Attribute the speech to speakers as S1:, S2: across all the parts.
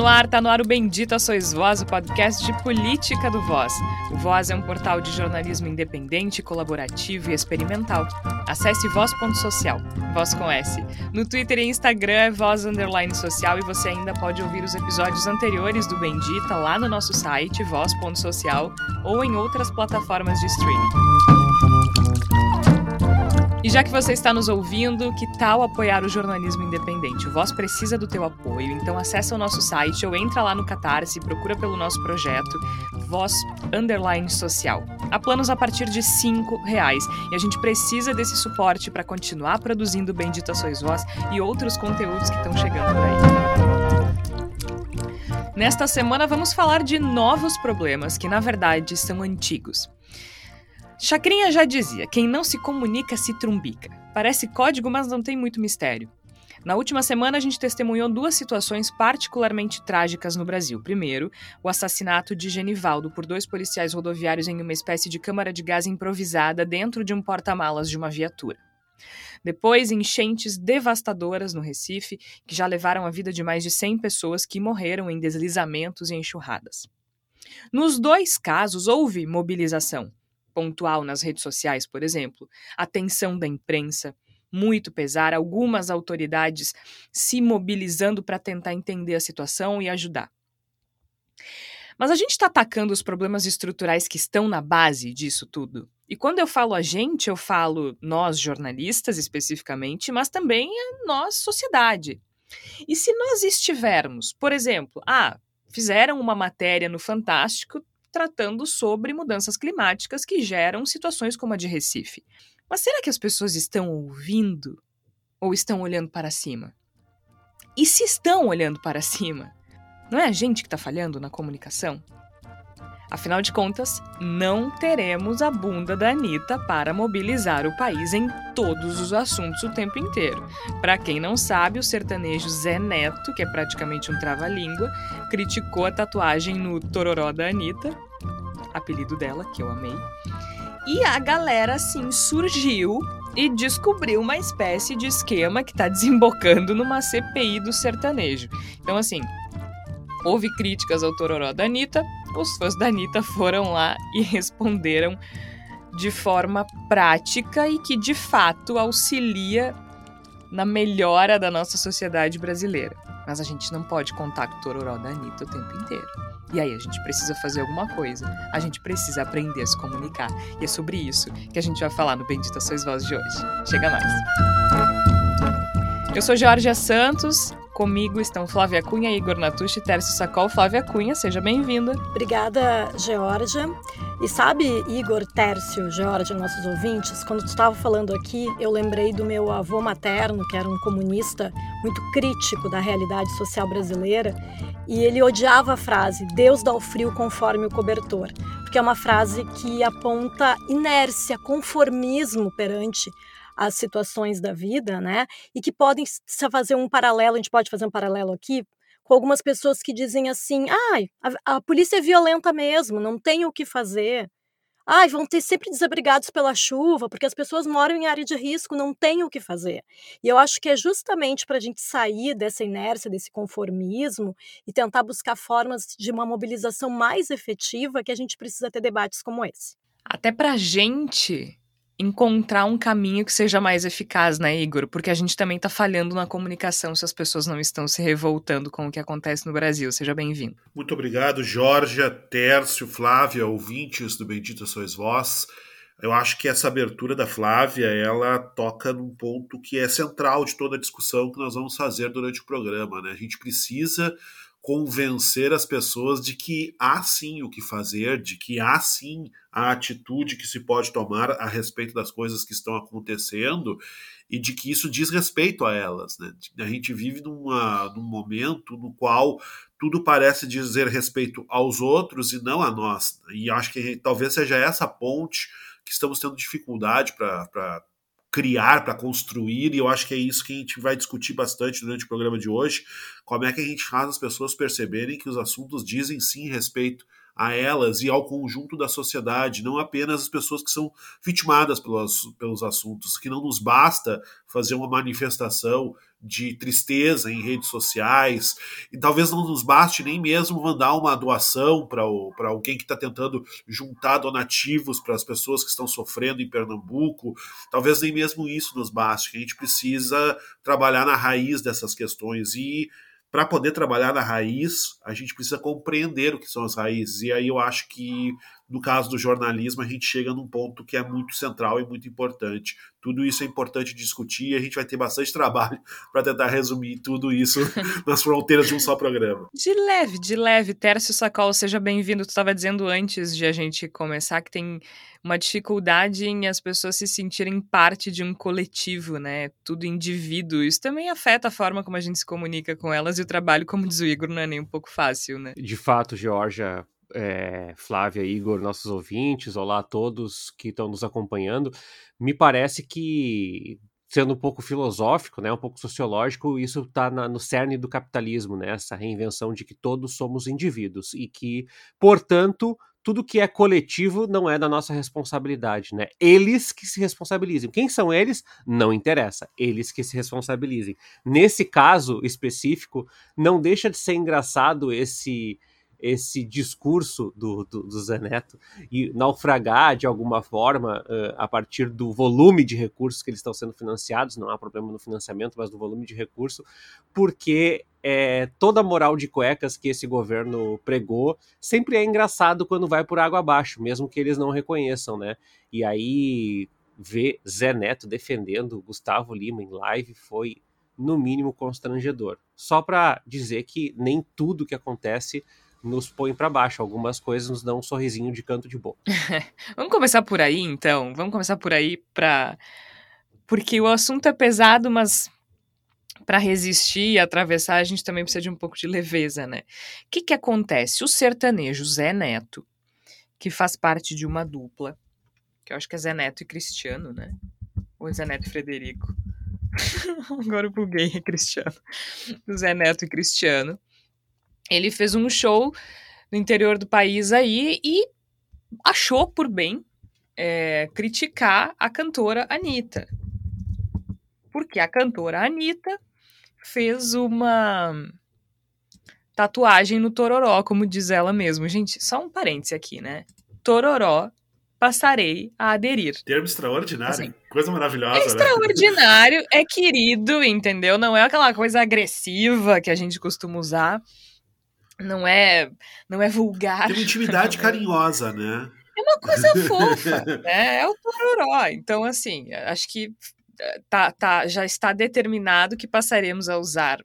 S1: no ar, tá no ar o Bendita Sois Voz, o podcast de política do Voz. O Voz é um portal de jornalismo independente, colaborativo e experimental. Acesse voz.social, voz com S. No Twitter e Instagram é voz underline social e você ainda pode ouvir os episódios anteriores do Bendita lá no nosso site, voz.social, ou em outras plataformas de streaming. E já que você está nos ouvindo, que tal apoiar o jornalismo independente? O Voz precisa do teu apoio, então acessa o nosso site ou entra lá no Catarse e procura pelo nosso projeto Voz Underline Social. Há planos a partir de cinco reais e a gente precisa desse suporte para continuar produzindo Bendita Sois Voz e outros conteúdos que estão chegando por aí. Nesta semana vamos falar de novos problemas que na verdade são antigos. Chacrinha já dizia: quem não se comunica se trumbica. Parece código, mas não tem muito mistério. Na última semana, a gente testemunhou duas situações particularmente trágicas no Brasil. Primeiro, o assassinato de Genivaldo por dois policiais rodoviários em uma espécie de câmara de gás improvisada dentro de um porta-malas de uma viatura. Depois, enchentes devastadoras no Recife, que já levaram a vida de mais de 100 pessoas que morreram em deslizamentos e enxurradas. Nos dois casos, houve mobilização pontual nas redes sociais, por exemplo, atenção da imprensa, muito pesar, algumas autoridades se mobilizando para tentar entender a situação e ajudar. Mas a gente está atacando os problemas estruturais que estão na base disso tudo. E quando eu falo a gente, eu falo nós jornalistas especificamente, mas também nós sociedade. E se nós estivermos, por exemplo, ah, fizeram uma matéria no Fantástico tratando sobre mudanças climáticas que geram situações como a de Recife. Mas será que as pessoas estão ouvindo ou estão olhando para cima? E se estão olhando para cima, não é a gente que está falhando na comunicação? Afinal de contas, não teremos a bunda da Anitta para mobilizar o país em todos os assuntos o tempo inteiro. Para quem não sabe, o sertanejo Zé Neto, que é praticamente um trava-língua, criticou a tatuagem no tororó da Anitta, apelido dela, que eu amei. E a galera, assim, surgiu e descobriu uma espécie de esquema que está desembocando numa CPI do sertanejo. Então, assim, houve críticas ao tororó da Anitta, os fãs da Anitta foram lá e responderam de forma prática e que de fato auxilia na melhora da nossa sociedade brasileira. Mas a gente não pode contar com o tororó da Anitta o tempo inteiro. E aí a gente precisa fazer alguma coisa. A gente precisa aprender a se comunicar. E é sobre isso que a gente vai falar no Bendita Sois Voz de hoje. Chega mais. Eu sou Georgia Santos, Comigo estão Flávia Cunha, Igor Natucci Tércio Sacol. Flávia Cunha, seja bem-vinda.
S2: Obrigada, Georgia. E sabe, Igor, Tércio, Georgia, nossos ouvintes, quando tu estava falando aqui, eu lembrei do meu avô materno, que era um comunista muito crítico da realidade social brasileira, e ele odiava a frase Deus dá o frio conforme o cobertor, porque é uma frase que aponta inércia, conformismo perante as situações da vida, né? E que podem fazer um paralelo, a gente pode fazer um paralelo aqui com algumas pessoas que dizem assim: ai, ah, a, a polícia é violenta mesmo, não tem o que fazer. Ai, vão ter sempre desabrigados pela chuva, porque as pessoas moram em área de risco, não tem o que fazer. E eu acho que é justamente para a gente sair dessa inércia, desse conformismo e tentar buscar formas de uma mobilização mais efetiva que a gente precisa ter debates como esse.
S1: Até para a gente encontrar um caminho que seja mais eficaz, né, Igor? Porque a gente também está falhando na comunicação se as pessoas não estão se revoltando com o que acontece no Brasil. Seja bem-vindo.
S3: Muito obrigado, Jorge, Tércio, Flávia, ouvintes do Bendita Sois Vós. Eu acho que essa abertura da Flávia, ela toca num ponto que é central de toda a discussão que nós vamos fazer durante o programa, né? A gente precisa convencer as pessoas de que há sim o que fazer, de que há sim a atitude que se pode tomar a respeito das coisas que estão acontecendo e de que isso diz respeito a elas. Né? A gente vive numa, num momento no qual tudo parece dizer respeito aos outros e não a nós. E acho que talvez seja essa ponte que estamos tendo dificuldade para criar, para construir, e eu acho que é isso que a gente vai discutir bastante durante o programa de hoje. Como é que a gente faz as pessoas perceberem que os assuntos dizem sim respeito a elas e ao conjunto da sociedade, não apenas as pessoas que são vitimadas pelos, pelos assuntos, que não nos basta fazer uma manifestação de tristeza em redes sociais, e talvez não nos baste nem mesmo mandar uma doação para alguém que está tentando juntar donativos para as pessoas que estão sofrendo em Pernambuco, talvez nem mesmo isso nos baste, a gente precisa trabalhar na raiz dessas questões e para poder trabalhar na raiz, a gente precisa compreender o que são as raízes. E aí eu acho que, no caso do jornalismo, a gente chega num ponto que é muito central e muito importante. Tudo isso é importante discutir e a gente vai ter bastante trabalho para tentar resumir tudo isso nas fronteiras de um só programa.
S1: De leve, de leve. Tércio Sacol, seja bem-vindo. Tu estava dizendo antes de a gente começar que tem uma dificuldade em as pessoas se sentirem parte de um coletivo, né? Tudo indivíduo. Isso também afeta a forma como a gente se comunica com elas e o trabalho, como diz o Igor, não é nem um pouco fácil, né?
S4: De fato, Georgia, é, Flávia, Igor, nossos ouvintes, olá a todos que estão nos acompanhando. Me parece que, sendo um pouco filosófico, né, um pouco sociológico, isso está no cerne do capitalismo, né, essa reinvenção de que todos somos indivíduos e que, portanto, tudo que é coletivo não é da nossa responsabilidade, né? Eles que se responsabilizem. Quem são eles? Não interessa. Eles que se responsabilizem. Nesse caso específico, não deixa de ser engraçado esse esse discurso do, do, do Zé Neto e naufragar de alguma forma uh, a partir do volume de recursos que eles estão sendo financiados, não há problema no financiamento, mas do volume de recurso, porque é, toda a moral de cuecas que esse governo pregou sempre é engraçado quando vai por água abaixo, mesmo que eles não reconheçam, né? E aí ver Zé Neto defendendo Gustavo Lima em live foi no mínimo constrangedor. Só para dizer que nem tudo que acontece nos põe para baixo. Algumas coisas nos dão um sorrisinho de canto de boca.
S1: Vamos começar por aí, então. Vamos começar por aí para porque o assunto é pesado, mas para resistir e atravessar, a gente também precisa de um pouco de leveza, né? O que, que acontece? O sertanejo Zé Neto, que faz parte de uma dupla, que eu acho que é Zé Neto e Cristiano, né? Ou é Zé Neto e Frederico. Agora o buguei é Cristiano. Zé Neto e Cristiano. Ele fez um show no interior do país aí e achou por bem é, criticar a cantora Anitta. Porque a cantora Anitta fez uma tatuagem no tororó, como diz ela mesmo. Gente, só um parêntese aqui, né? Tororó, passarei a aderir.
S3: Termo extraordinário, assim, coisa maravilhosa. É
S1: extraordinário, é querido, entendeu? Não é aquela coisa agressiva que a gente costuma usar não é não é vulgar.
S3: Tem uma intimidade carinhosa, né?
S1: É uma coisa fofa, né? É o tororó. Então, assim, acho que eh, tá, tá, já está determinado que passaremos a usar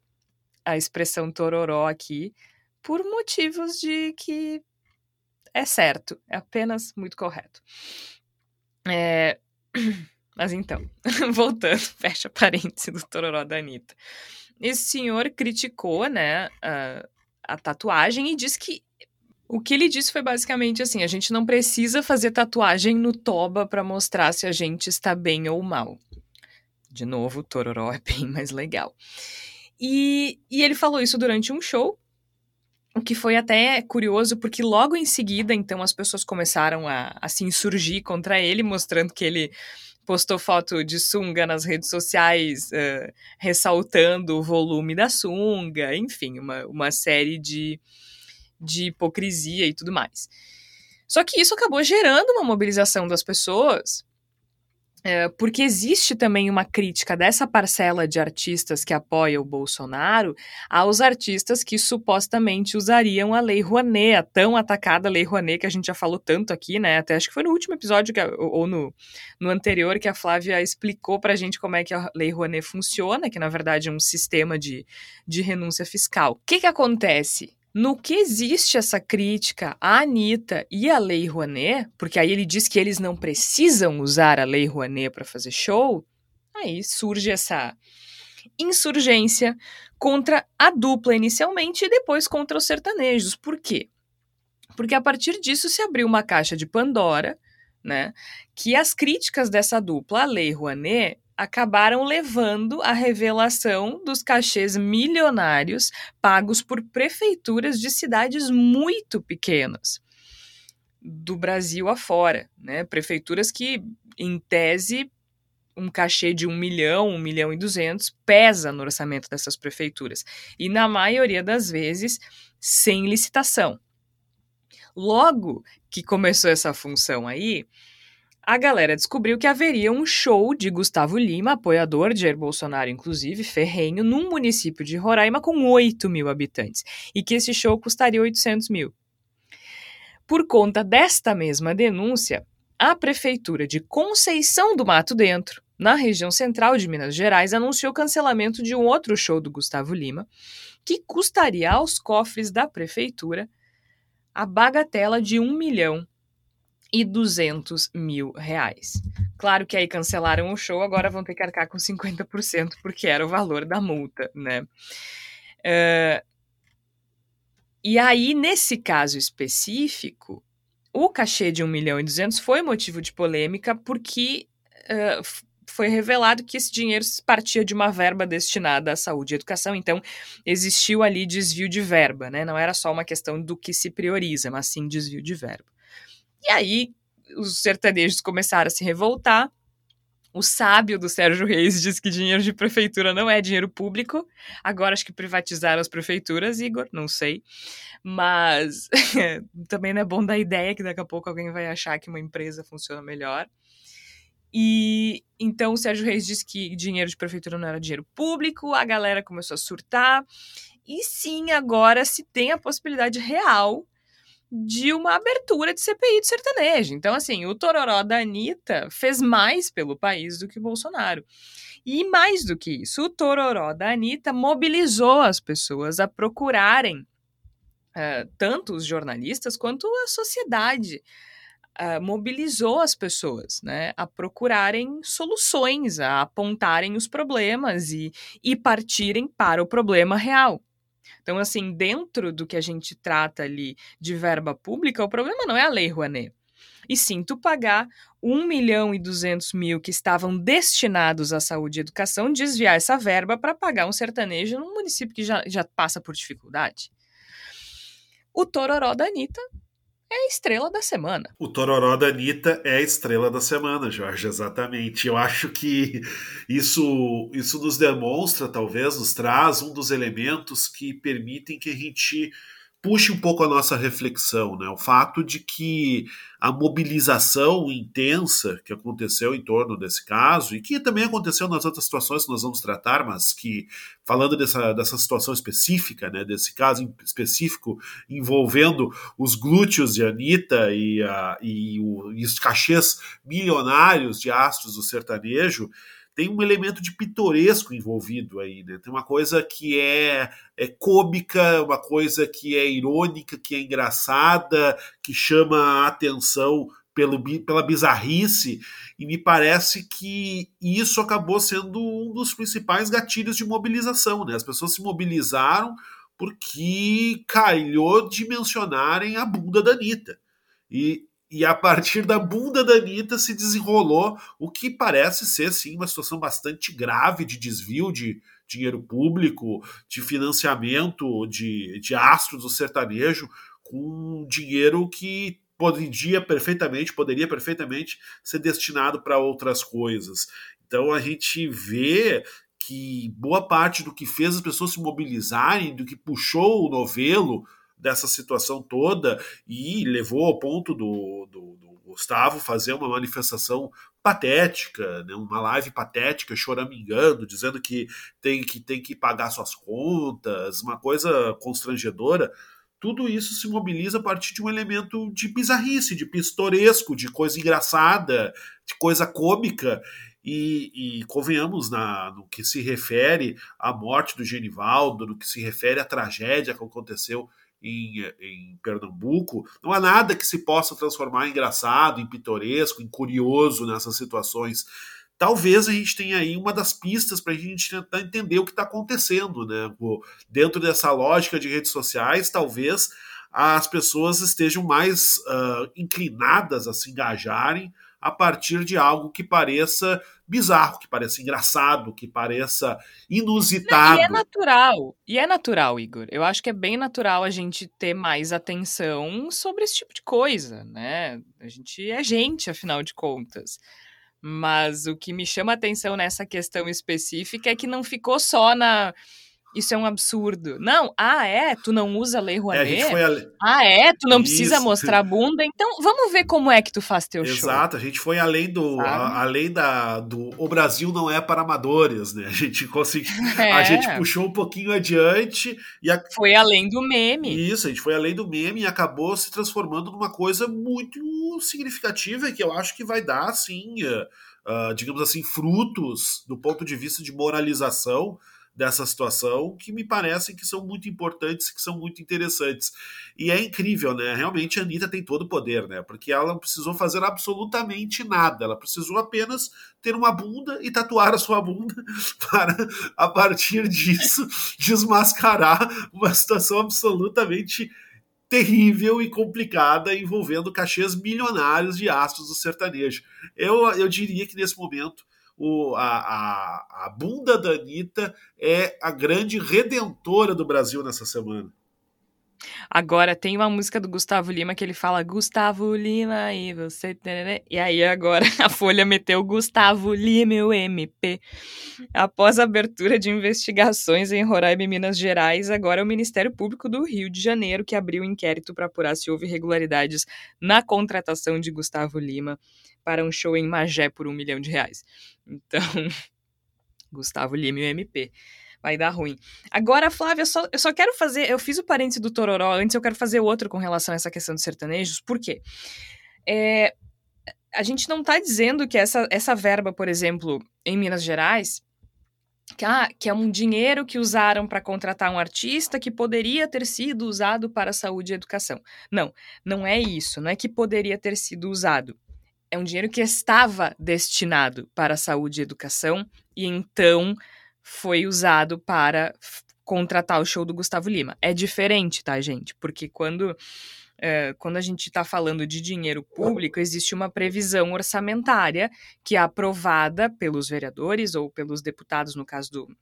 S1: a expressão tororó aqui por motivos de que é certo, é apenas muito correto. É... Mas então, voltando, fecha parênteses do tororó da Anitta. Esse senhor criticou, né, uh, a tatuagem e diz que o que ele disse foi basicamente assim: a gente não precisa fazer tatuagem no toba para mostrar se a gente está bem ou mal. De novo, Tororó é bem mais legal. E, e ele falou isso durante um show, o que foi até curioso, porque logo em seguida, então, as pessoas começaram a, a se insurgir contra ele, mostrando que ele postou foto de sunga nas redes sociais, uh, ressaltando o volume da sunga, enfim, uma, uma série de, de hipocrisia e tudo mais. Só que isso acabou gerando uma mobilização das pessoas é, porque existe também uma crítica dessa parcela de artistas que apoia o Bolsonaro aos artistas que supostamente usariam a Lei Rouanet, a tão atacada Lei Rouanet que a gente já falou tanto aqui, né? Até acho que foi no último episódio, que, ou no, no anterior, que a Flávia explicou pra gente como é que a Lei Rouanet funciona, que na verdade é um sistema de, de renúncia fiscal. O que que acontece? No que existe essa crítica à Anitta e à Lei Rouanet, porque aí ele diz que eles não precisam usar a Lei Rouanet para fazer show, aí surge essa insurgência contra a dupla inicialmente e depois contra os sertanejos. Por quê? Porque a partir disso se abriu uma caixa de Pandora, né? Que as críticas dessa dupla à Lei Rouanet acabaram levando à revelação dos cachês milionários pagos por prefeituras de cidades muito pequenas do Brasil afora, né? Prefeituras que, em tese, um cachê de um milhão, um milhão e duzentos, pesa no orçamento dessas prefeituras. E na maioria das vezes, sem licitação. Logo que começou essa função aí, a galera descobriu que haveria um show de Gustavo Lima, apoiador de Jair Bolsonaro, inclusive, ferrenho, num município de Roraima com 8 mil habitantes, e que esse show custaria 800 mil. Por conta desta mesma denúncia, a Prefeitura de Conceição do Mato Dentro, na região central de Minas Gerais, anunciou o cancelamento de um outro show do Gustavo Lima, que custaria aos cofres da Prefeitura a bagatela de 1 milhão e 200 mil reais. Claro que aí cancelaram o show, agora vão ter que arcar com 50%, porque era o valor da multa, né? Uh, e aí, nesse caso específico, o cachê de 1 milhão e 200 foi motivo de polêmica, porque uh, foi revelado que esse dinheiro partia de uma verba destinada à saúde e educação, então existiu ali desvio de verba, né? Não era só uma questão do que se prioriza, mas sim desvio de verba. E aí os sertanejos começaram a se revoltar. O sábio do Sérgio Reis diz que dinheiro de prefeitura não é dinheiro público. Agora acho que privatizaram as prefeituras, Igor, não sei. Mas também não é bom dar ideia que daqui a pouco alguém vai achar que uma empresa funciona melhor. E então o Sérgio Reis disse que dinheiro de prefeitura não era dinheiro público, a galera começou a surtar. E sim, agora se tem a possibilidade real de uma abertura de CPI de sertanejo. Então, assim, o Tororó da Anitta fez mais pelo país do que o Bolsonaro. E mais do que isso, o Tororó da Anitta mobilizou as pessoas a procurarem uh, tanto os jornalistas quanto a sociedade uh, mobilizou as pessoas né, a procurarem soluções, a apontarem os problemas e, e partirem para o problema real. Então, assim, dentro do que a gente trata ali de verba pública, o problema não é a Lei Rouanet. E sim, tu pagar 1 milhão e 200 mil que estavam destinados à saúde e educação, desviar essa verba para pagar um sertanejo num município que já, já passa por dificuldade. O Tororó da Anitta é a estrela da semana.
S3: O Tororó da Anitta é a estrela da semana, Jorge, exatamente. Eu acho que isso, isso nos demonstra, talvez, nos traz um dos elementos que permitem que a gente puxe um pouco a nossa reflexão, né? O fato de que a mobilização intensa que aconteceu em torno desse caso e que também aconteceu nas outras situações que nós vamos tratar, mas que falando dessa, dessa situação específica, né, desse caso específico envolvendo os glúteos de Anitta e, a, e, o, e os cachês milionários de astros do sertanejo, tem um elemento de pitoresco envolvido aí, né? Tem uma coisa que é, é cômica, uma coisa que é irônica, que é engraçada, que chama a atenção pelo, pela bizarrice, e me parece que isso acabou sendo um dos principais gatilhos de mobilização, né? As pessoas se mobilizaram porque calhou de mencionarem a bunda da Anitta. E, e a partir da bunda da Anitta se desenrolou o que parece ser, sim, uma situação bastante grave de desvio de dinheiro público, de financiamento de, de astros do sertanejo, com dinheiro que poderia perfeitamente, poderia perfeitamente ser destinado para outras coisas. Então a gente vê que boa parte do que fez as pessoas se mobilizarem, do que puxou o novelo dessa situação toda e levou ao ponto do, do, do Gustavo fazer uma manifestação patética, né, uma live patética, choramingando, dizendo que tem, que tem que pagar suas contas, uma coisa constrangedora. Tudo isso se mobiliza a partir de um elemento de bizarrice, de pistoresco, de coisa engraçada, de coisa cômica. E, e, convenhamos na, no que se refere à morte do Genivaldo, no que se refere à tragédia que aconteceu em, em Pernambuco, não há nada que se possa transformar em engraçado, em pitoresco, em curioso nessas situações. Talvez a gente tenha aí uma das pistas para a gente tentar entender o que está acontecendo, né? Dentro dessa lógica de redes sociais, talvez as pessoas estejam mais uh, inclinadas a se engajarem a partir de algo que pareça bizarro, que pareça engraçado, que pareça inusitado.
S1: Não, e é natural. E é natural, Igor. Eu acho que é bem natural a gente ter mais atenção sobre esse tipo de coisa, né? A gente é gente, afinal de contas. Mas o que me chama a atenção nessa questão específica é que não ficou só na isso é um absurdo. Não, ah, é? Tu não usa Lei Rouanet? É, a... Ah, é? Tu não Isso. precisa mostrar a bunda? Então, vamos ver como é que tu faz teu
S3: Exato,
S1: show.
S3: Exato, a gente foi além do a, além da do o Brasil não é para amadores, né? A gente conseguiu, é. a gente puxou um pouquinho adiante e a...
S1: foi além do meme.
S3: Isso, a gente foi além do meme e acabou se transformando numa coisa muito significativa que eu acho que vai dar assim, uh, digamos assim, frutos do ponto de vista de moralização dessa situação que me parecem que são muito importantes, que são muito interessantes. E é incrível, né? Realmente a Anitta tem todo o poder, né? Porque ela não precisou fazer absolutamente nada. Ela precisou apenas ter uma bunda e tatuar a sua bunda para, a partir disso, desmascarar uma situação absolutamente terrível e complicada envolvendo cachês milionários de astros do sertanejo. Eu, eu diria que nesse momento o, a, a, a bunda da Anitta é a grande redentora do Brasil nessa semana.
S1: Agora tem uma música do Gustavo Lima que ele fala Gustavo Lima e você. E aí agora a Folha meteu Gustavo Lima, o MP. Após a abertura de investigações em Roraima e Minas Gerais, agora é o Ministério Público do Rio de Janeiro que abriu um inquérito para apurar se houve irregularidades na contratação de Gustavo Lima para um show em Magé por um milhão de reais. Então, Gustavo Lima e o MP. Vai dar ruim. Agora, Flávia, eu só, eu só quero fazer. Eu fiz o parênteses do Tororó antes, eu quero fazer outro com relação a essa questão dos sertanejos. Por quê? É, a gente não está dizendo que essa, essa verba, por exemplo, em Minas Gerais, que, ah, que é um dinheiro que usaram para contratar um artista que poderia ter sido usado para saúde e educação. Não, não é isso. Não é que poderia ter sido usado é um dinheiro que estava destinado para saúde e educação e então foi usado para contratar o show do Gustavo Lima. É diferente, tá, gente? Porque quando, é, quando a gente está falando de dinheiro público, existe uma previsão orçamentária que é aprovada pelos vereadores ou pelos deputados, no caso do,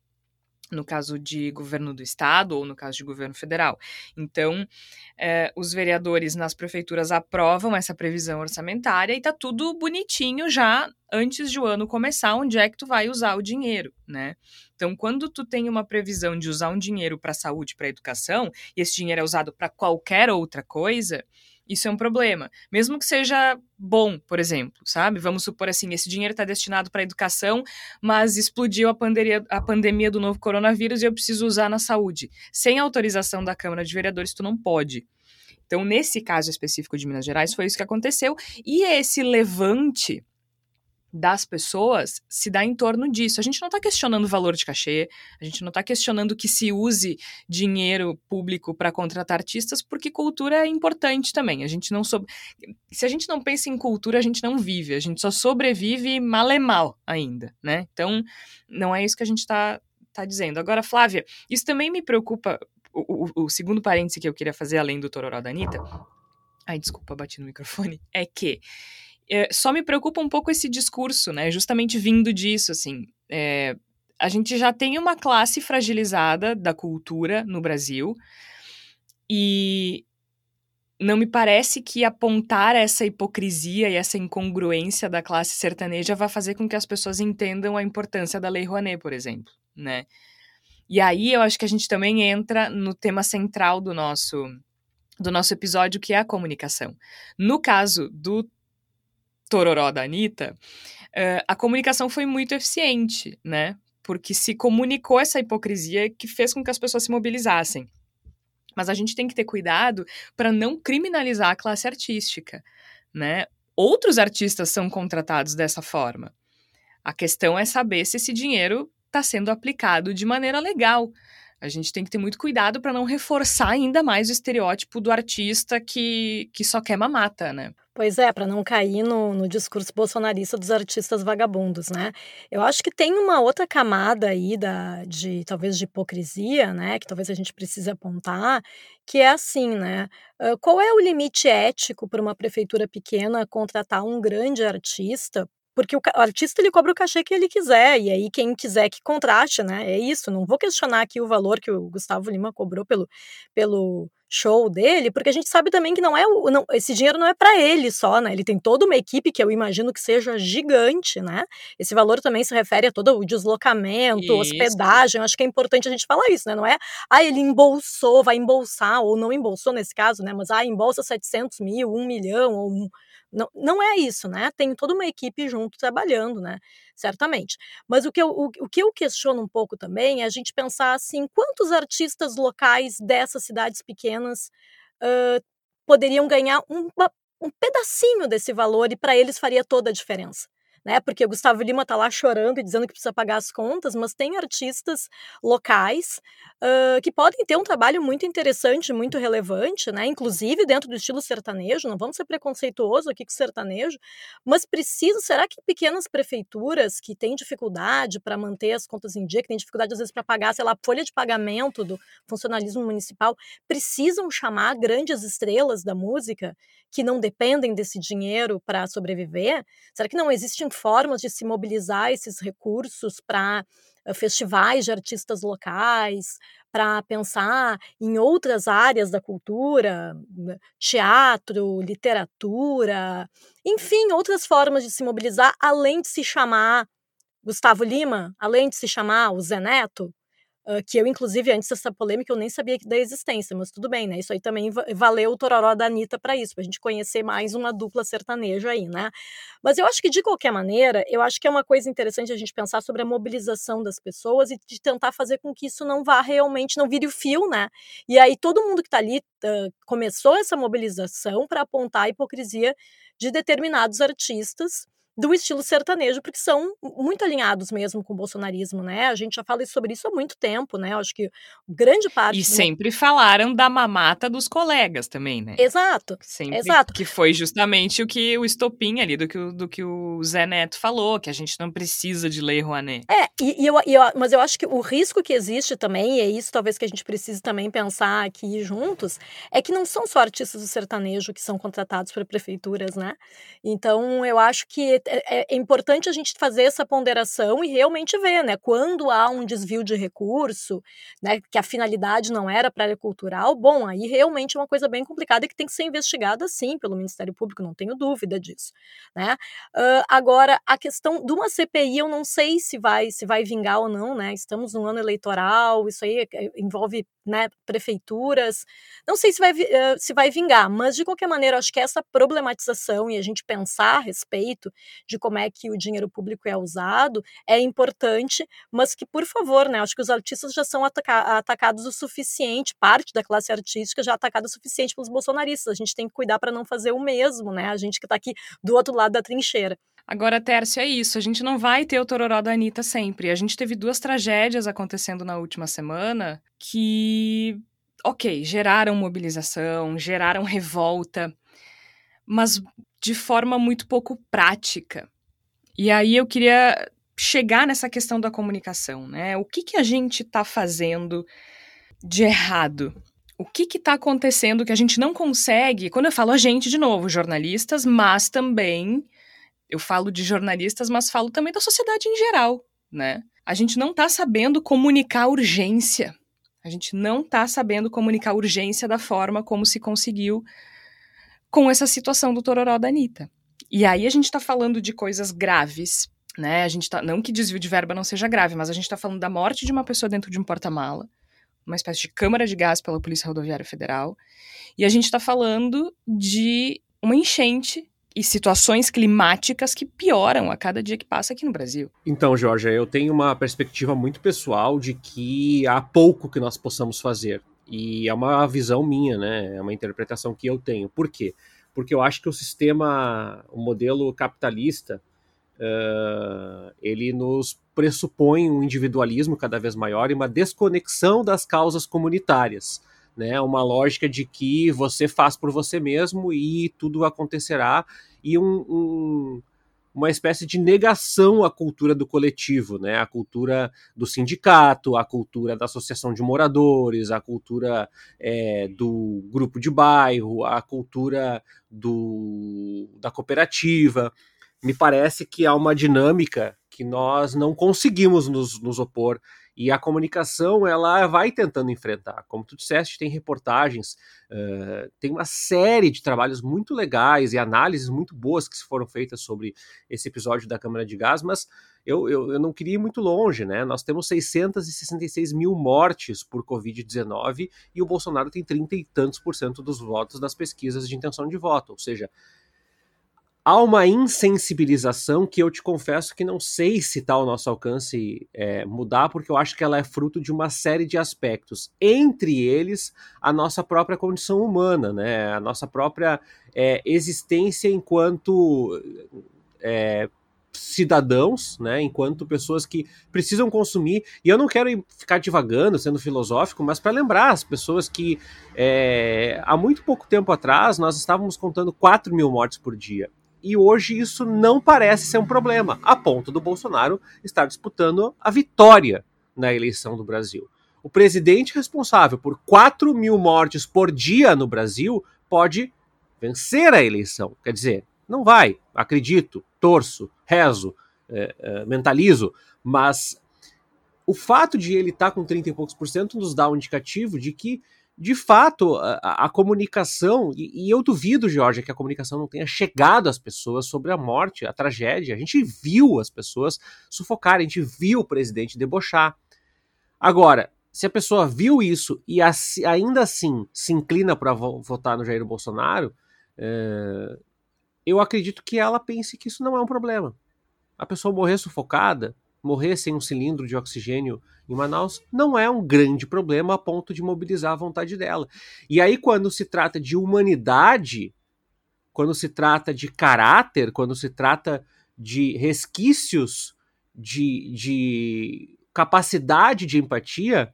S1: no caso de governo do estado ou no caso de governo federal. Então, eh, os vereadores nas prefeituras aprovam essa previsão orçamentária e tá tudo bonitinho já antes de o ano começar, onde é que tu vai usar o dinheiro, né? Então, quando tu tem uma previsão de usar um dinheiro para saúde, para educação, e esse dinheiro é usado para qualquer outra coisa, isso é um problema. Mesmo que seja bom, por exemplo, sabe? Vamos supor assim, esse dinheiro está destinado para educação, mas explodiu a pandemia, a pandemia do novo coronavírus e eu preciso usar na saúde. Sem autorização da Câmara de Vereadores, tu não pode. Então, nesse caso específico de Minas Gerais, foi isso que aconteceu. E esse levante das pessoas se dá em torno disso. A gente não está questionando o valor de cachê, a gente não está questionando que se use dinheiro público para contratar artistas, porque cultura é importante também. A gente não sob... Se a gente não pensa em cultura, a gente não vive, a gente só sobrevive mal e mal ainda, né? Então, não é isso que a gente está tá dizendo. Agora, Flávia, isso também me preocupa. O, o, o segundo parêntese que eu queria fazer, além do Tororó da Anitta. Ai, desculpa, bati no microfone. É que é, só me preocupa um pouco esse discurso, né? Justamente vindo disso, assim. É, a gente já tem uma classe fragilizada da cultura no Brasil e não me parece que apontar essa hipocrisia e essa incongruência da classe sertaneja vai fazer com que as pessoas entendam a importância da Lei Rouanet, por exemplo, né? E aí eu acho que a gente também entra no tema central do nosso do nosso episódio, que é a comunicação. No caso do tororó da Anitta, uh, a comunicação foi muito eficiente, né? Porque se comunicou essa hipocrisia que fez com que as pessoas se mobilizassem. Mas a gente tem que ter cuidado para não criminalizar a classe artística, né? Outros artistas são contratados dessa forma. A questão é saber se esse dinheiro está sendo aplicado de maneira legal. A gente tem que ter muito cuidado para não reforçar ainda mais o estereótipo do artista que, que só quer mamata, né?
S2: Pois é, para não cair no, no, discurso bolsonarista dos artistas vagabundos, né? Eu acho que tem uma outra camada aí da, de talvez de hipocrisia, né? Que talvez a gente precise apontar, que é assim, né? qual é o limite ético para uma prefeitura pequena contratar um grande artista porque o, artista ele cobra o cachê que ele quiser, e aí quem quiser que contrate, né? É isso, não vou questionar aqui o valor que o Gustavo Lima cobrou pelo, pelo show dele, porque a gente sabe também que não é o, não, esse dinheiro não é para ele só, né? Ele tem toda uma equipe que eu imagino que seja gigante, né? Esse valor também se refere a todo o deslocamento, isso. hospedagem. Eu acho que é importante a gente falar isso, né? Não é, ah, ele embolsou, vai embolsar, ou não embolsou nesse caso, né? Mas, ah, embolsa 700 mil, 1 milhão, ou um, não, não é isso, né? Tem toda uma equipe junto trabalhando, né? Certamente. Mas o que, eu, o, o que eu questiono um pouco também é a gente pensar assim: quantos artistas locais dessas cidades pequenas uh, poderiam ganhar um, um pedacinho desse valor e para eles faria toda a diferença? Né? Porque o Gustavo Lima tá lá chorando e dizendo que precisa pagar as contas, mas tem artistas locais uh, que podem ter um trabalho muito interessante, muito relevante, né? Inclusive dentro do estilo sertanejo, não vamos ser preconceituosos aqui com o sertanejo, mas precisa, será que pequenas prefeituras que têm dificuldade para manter as contas em dia, que têm dificuldade às vezes para pagar, sei lá, folha de pagamento do funcionalismo municipal, precisam chamar grandes estrelas da música que não dependem desse dinheiro para sobreviver? Será que não existem formas de se mobilizar esses recursos para uh, festivais de artistas locais, para pensar em outras áreas da cultura, teatro, literatura, enfim, outras formas de se mobilizar, além de se chamar Gustavo Lima, além de se chamar o Zé Neto? Uh, que eu, inclusive, antes dessa polêmica, eu nem sabia da existência, mas tudo bem, né? Isso aí também valeu o tororó da Anitta para isso, pra gente conhecer mais uma dupla sertaneja aí, né? Mas eu acho que, de qualquer maneira, eu acho que é uma coisa interessante a gente pensar sobre a mobilização das pessoas e de tentar fazer com que isso não vá realmente, não vire o fio, né? E aí todo mundo que tá ali uh, começou essa mobilização para apontar a hipocrisia de determinados artistas do estilo sertanejo, porque são muito alinhados mesmo com o bolsonarismo, né? A gente já fala sobre isso há muito tempo, né? Eu acho que grande parte.
S1: E do... sempre falaram da mamata dos colegas também, né?
S2: Exato.
S1: Sempre,
S2: exato.
S1: Que foi justamente o que o estopim ali, do que, o, do que o Zé Neto falou, que a gente não precisa de lei Rouanet.
S2: É, e, e, eu, e eu, mas eu acho que o risco que existe também, e é isso talvez que a gente precise também pensar aqui juntos, é que não são só artistas do sertanejo que são contratados por prefeituras, né? Então eu acho que é, é, é, importante a gente fazer essa ponderação e realmente ver, né? Quando há um desvio de recurso, né? Que a finalidade não era para a área cultural, bom, aí realmente é uma coisa bem complicada que tem que ser investigada sim pelo Ministério Público, não tenho dúvida disso, né? Uh, agora, a questão de uma CPI, eu não sei se vai, se vai vingar ou não, né? Estamos num ano eleitoral, isso aí é, envolve né, prefeituras. Não sei se vai, uh, se vai vingar, mas de qualquer maneira, acho que essa problematização e a gente pensar a respeito de como é que o dinheiro público é usado é importante, mas que, por favor, né, acho que os artistas já são ataca atacados o suficiente, parte da classe artística já atacada o suficiente pelos bolsonaristas. A gente tem que cuidar para não fazer o mesmo, né? A gente que está aqui do outro lado da trincheira.
S1: Agora, Tércio, é isso. A gente não vai ter o tororó da Anitta sempre. A gente teve duas tragédias acontecendo na última semana que, ok, geraram mobilização, geraram revolta, mas de forma muito pouco prática. E aí eu queria chegar nessa questão da comunicação, né? O que, que a gente está fazendo de errado? O que está acontecendo que a gente não consegue? Quando eu falo a gente, de novo, jornalistas, mas também eu falo de jornalistas, mas falo também da sociedade em geral, né? A gente não está sabendo comunicar urgência. A gente não está sabendo comunicar urgência da forma como se conseguiu com essa situação do Tororó da Anitta. E aí a gente está falando de coisas graves, né? A gente tá, não que desvio de verba não seja grave, mas a gente está falando da morte de uma pessoa dentro de um porta-mala, uma espécie de câmara de gás pela Polícia Rodoviária Federal, e a gente está falando de uma enchente e situações climáticas que pioram a cada dia que passa aqui no Brasil.
S4: Então, Jorge, eu tenho uma perspectiva muito pessoal de que há pouco que nós possamos fazer. E é uma visão minha, né? É uma interpretação que eu tenho. Por quê? Porque eu acho que o sistema, o modelo capitalista, uh, ele nos pressupõe um individualismo cada vez maior e uma desconexão das causas comunitárias né? Uma lógica de que você faz por você mesmo e tudo acontecerá e um, um, uma espécie de negação à cultura do coletivo, né? A cultura do sindicato, a cultura da associação de moradores, a cultura é, do grupo de bairro, a cultura do, da cooperativa. Me parece que há uma dinâmica que nós não conseguimos nos, nos opor E a comunicação, ela vai tentando enfrentar. Como tu disseste, tem reportagens, uh, tem uma série de trabalhos muito legais e análises muito boas que foram feitas sobre esse episódio da Câmara de Gás, mas eu, eu, eu não queria ir muito longe, né? Nós temos 666 mil mortes por Covid-19 e o Bolsonaro tem 30 e tantos por cento dos votos das pesquisas de intenção de voto. Ou seja, há uma insensibilização que eu te confesso que não sei se está ao nosso alcance é, mudar, porque eu acho que ela é fruto de uma série de aspectos, entre eles a nossa própria condição humana, né? a nossa própria é, existência enquanto é, cidadãos, né, enquanto pessoas que precisam consumir. E eu não quero ficar divagando, sendo filosófico, mas para lembrar as pessoas que é, há muito pouco tempo atrás nós estávamos contando 4 mil mortes por dia e hoje isso não parece ser um problema, a ponto do Bolsonaro estar disputando a vitória na eleição do Brasil. O presidente responsável por 4 mil mortes por dia no Brasil pode vencer a eleição. Quer dizer, não vai, acredito, torço, rezo, é, é, mentalizo, mas o fato de ele estar tá com 30 e poucos por cento nos dá um indicativo de que de fato, a, a comunicação, e, e, eu duvido, Jorge, que a comunicação não tenha chegado às pessoas sobre a morte, a tragédia. A gente viu as pessoas sufocarem, a gente viu o presidente debochar. Agora, se a pessoa viu isso e ainda assim se inclina para votar no Jair Bolsonaro, é, eu acredito que ela pense que isso não é um problema. A pessoa morrer sufocada, morrer sem um cilindro de oxigênio em Manaus não é um grande problema a ponto de mobilizar a vontade dela. E aí, quando se trata de humanidade, quando se trata de caráter, quando se trata de resquícios de, de capacidade de empatia,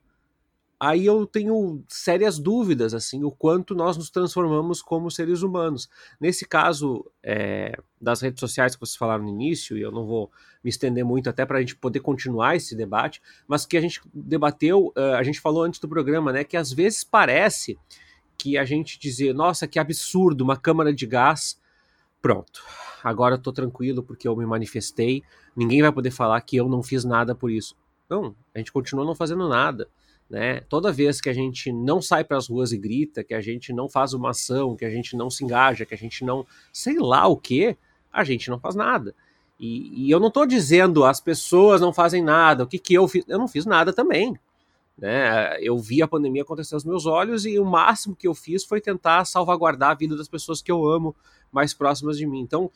S4: aí eu tenho sérias dúvidas, assim, o quanto nós nos transformamos como seres humanos. Nesse caso é, das redes sociais que vocês falaram no início, e eu não vou me estender muito até para a gente poder continuar esse debate, mas que a gente debateu, uh, a gente falou antes do programa, né, que às vezes parece que a gente dizer, nossa, que absurdo, uma câmara de gás, pronto, agora eu tô tranquilo porque eu me manifestei, ninguém vai poder falar que eu não fiz nada por isso. Não, a gente continua não fazendo nada. Né? Toda vez que a gente não sai para as ruas e grita, que a gente não faz uma ação, que a gente não se engaja, que a gente não sei lá o que, a gente não faz nada. E, e eu não estou dizendo as pessoas não fazem nada, o que, que eu fiz? Eu não fiz nada também. Né? Eu vi a pandemia acontecer aos meus olhos e o máximo que eu fiz foi tentar salvaguardar a vida das pessoas que eu amo mais próximas de mim. Então,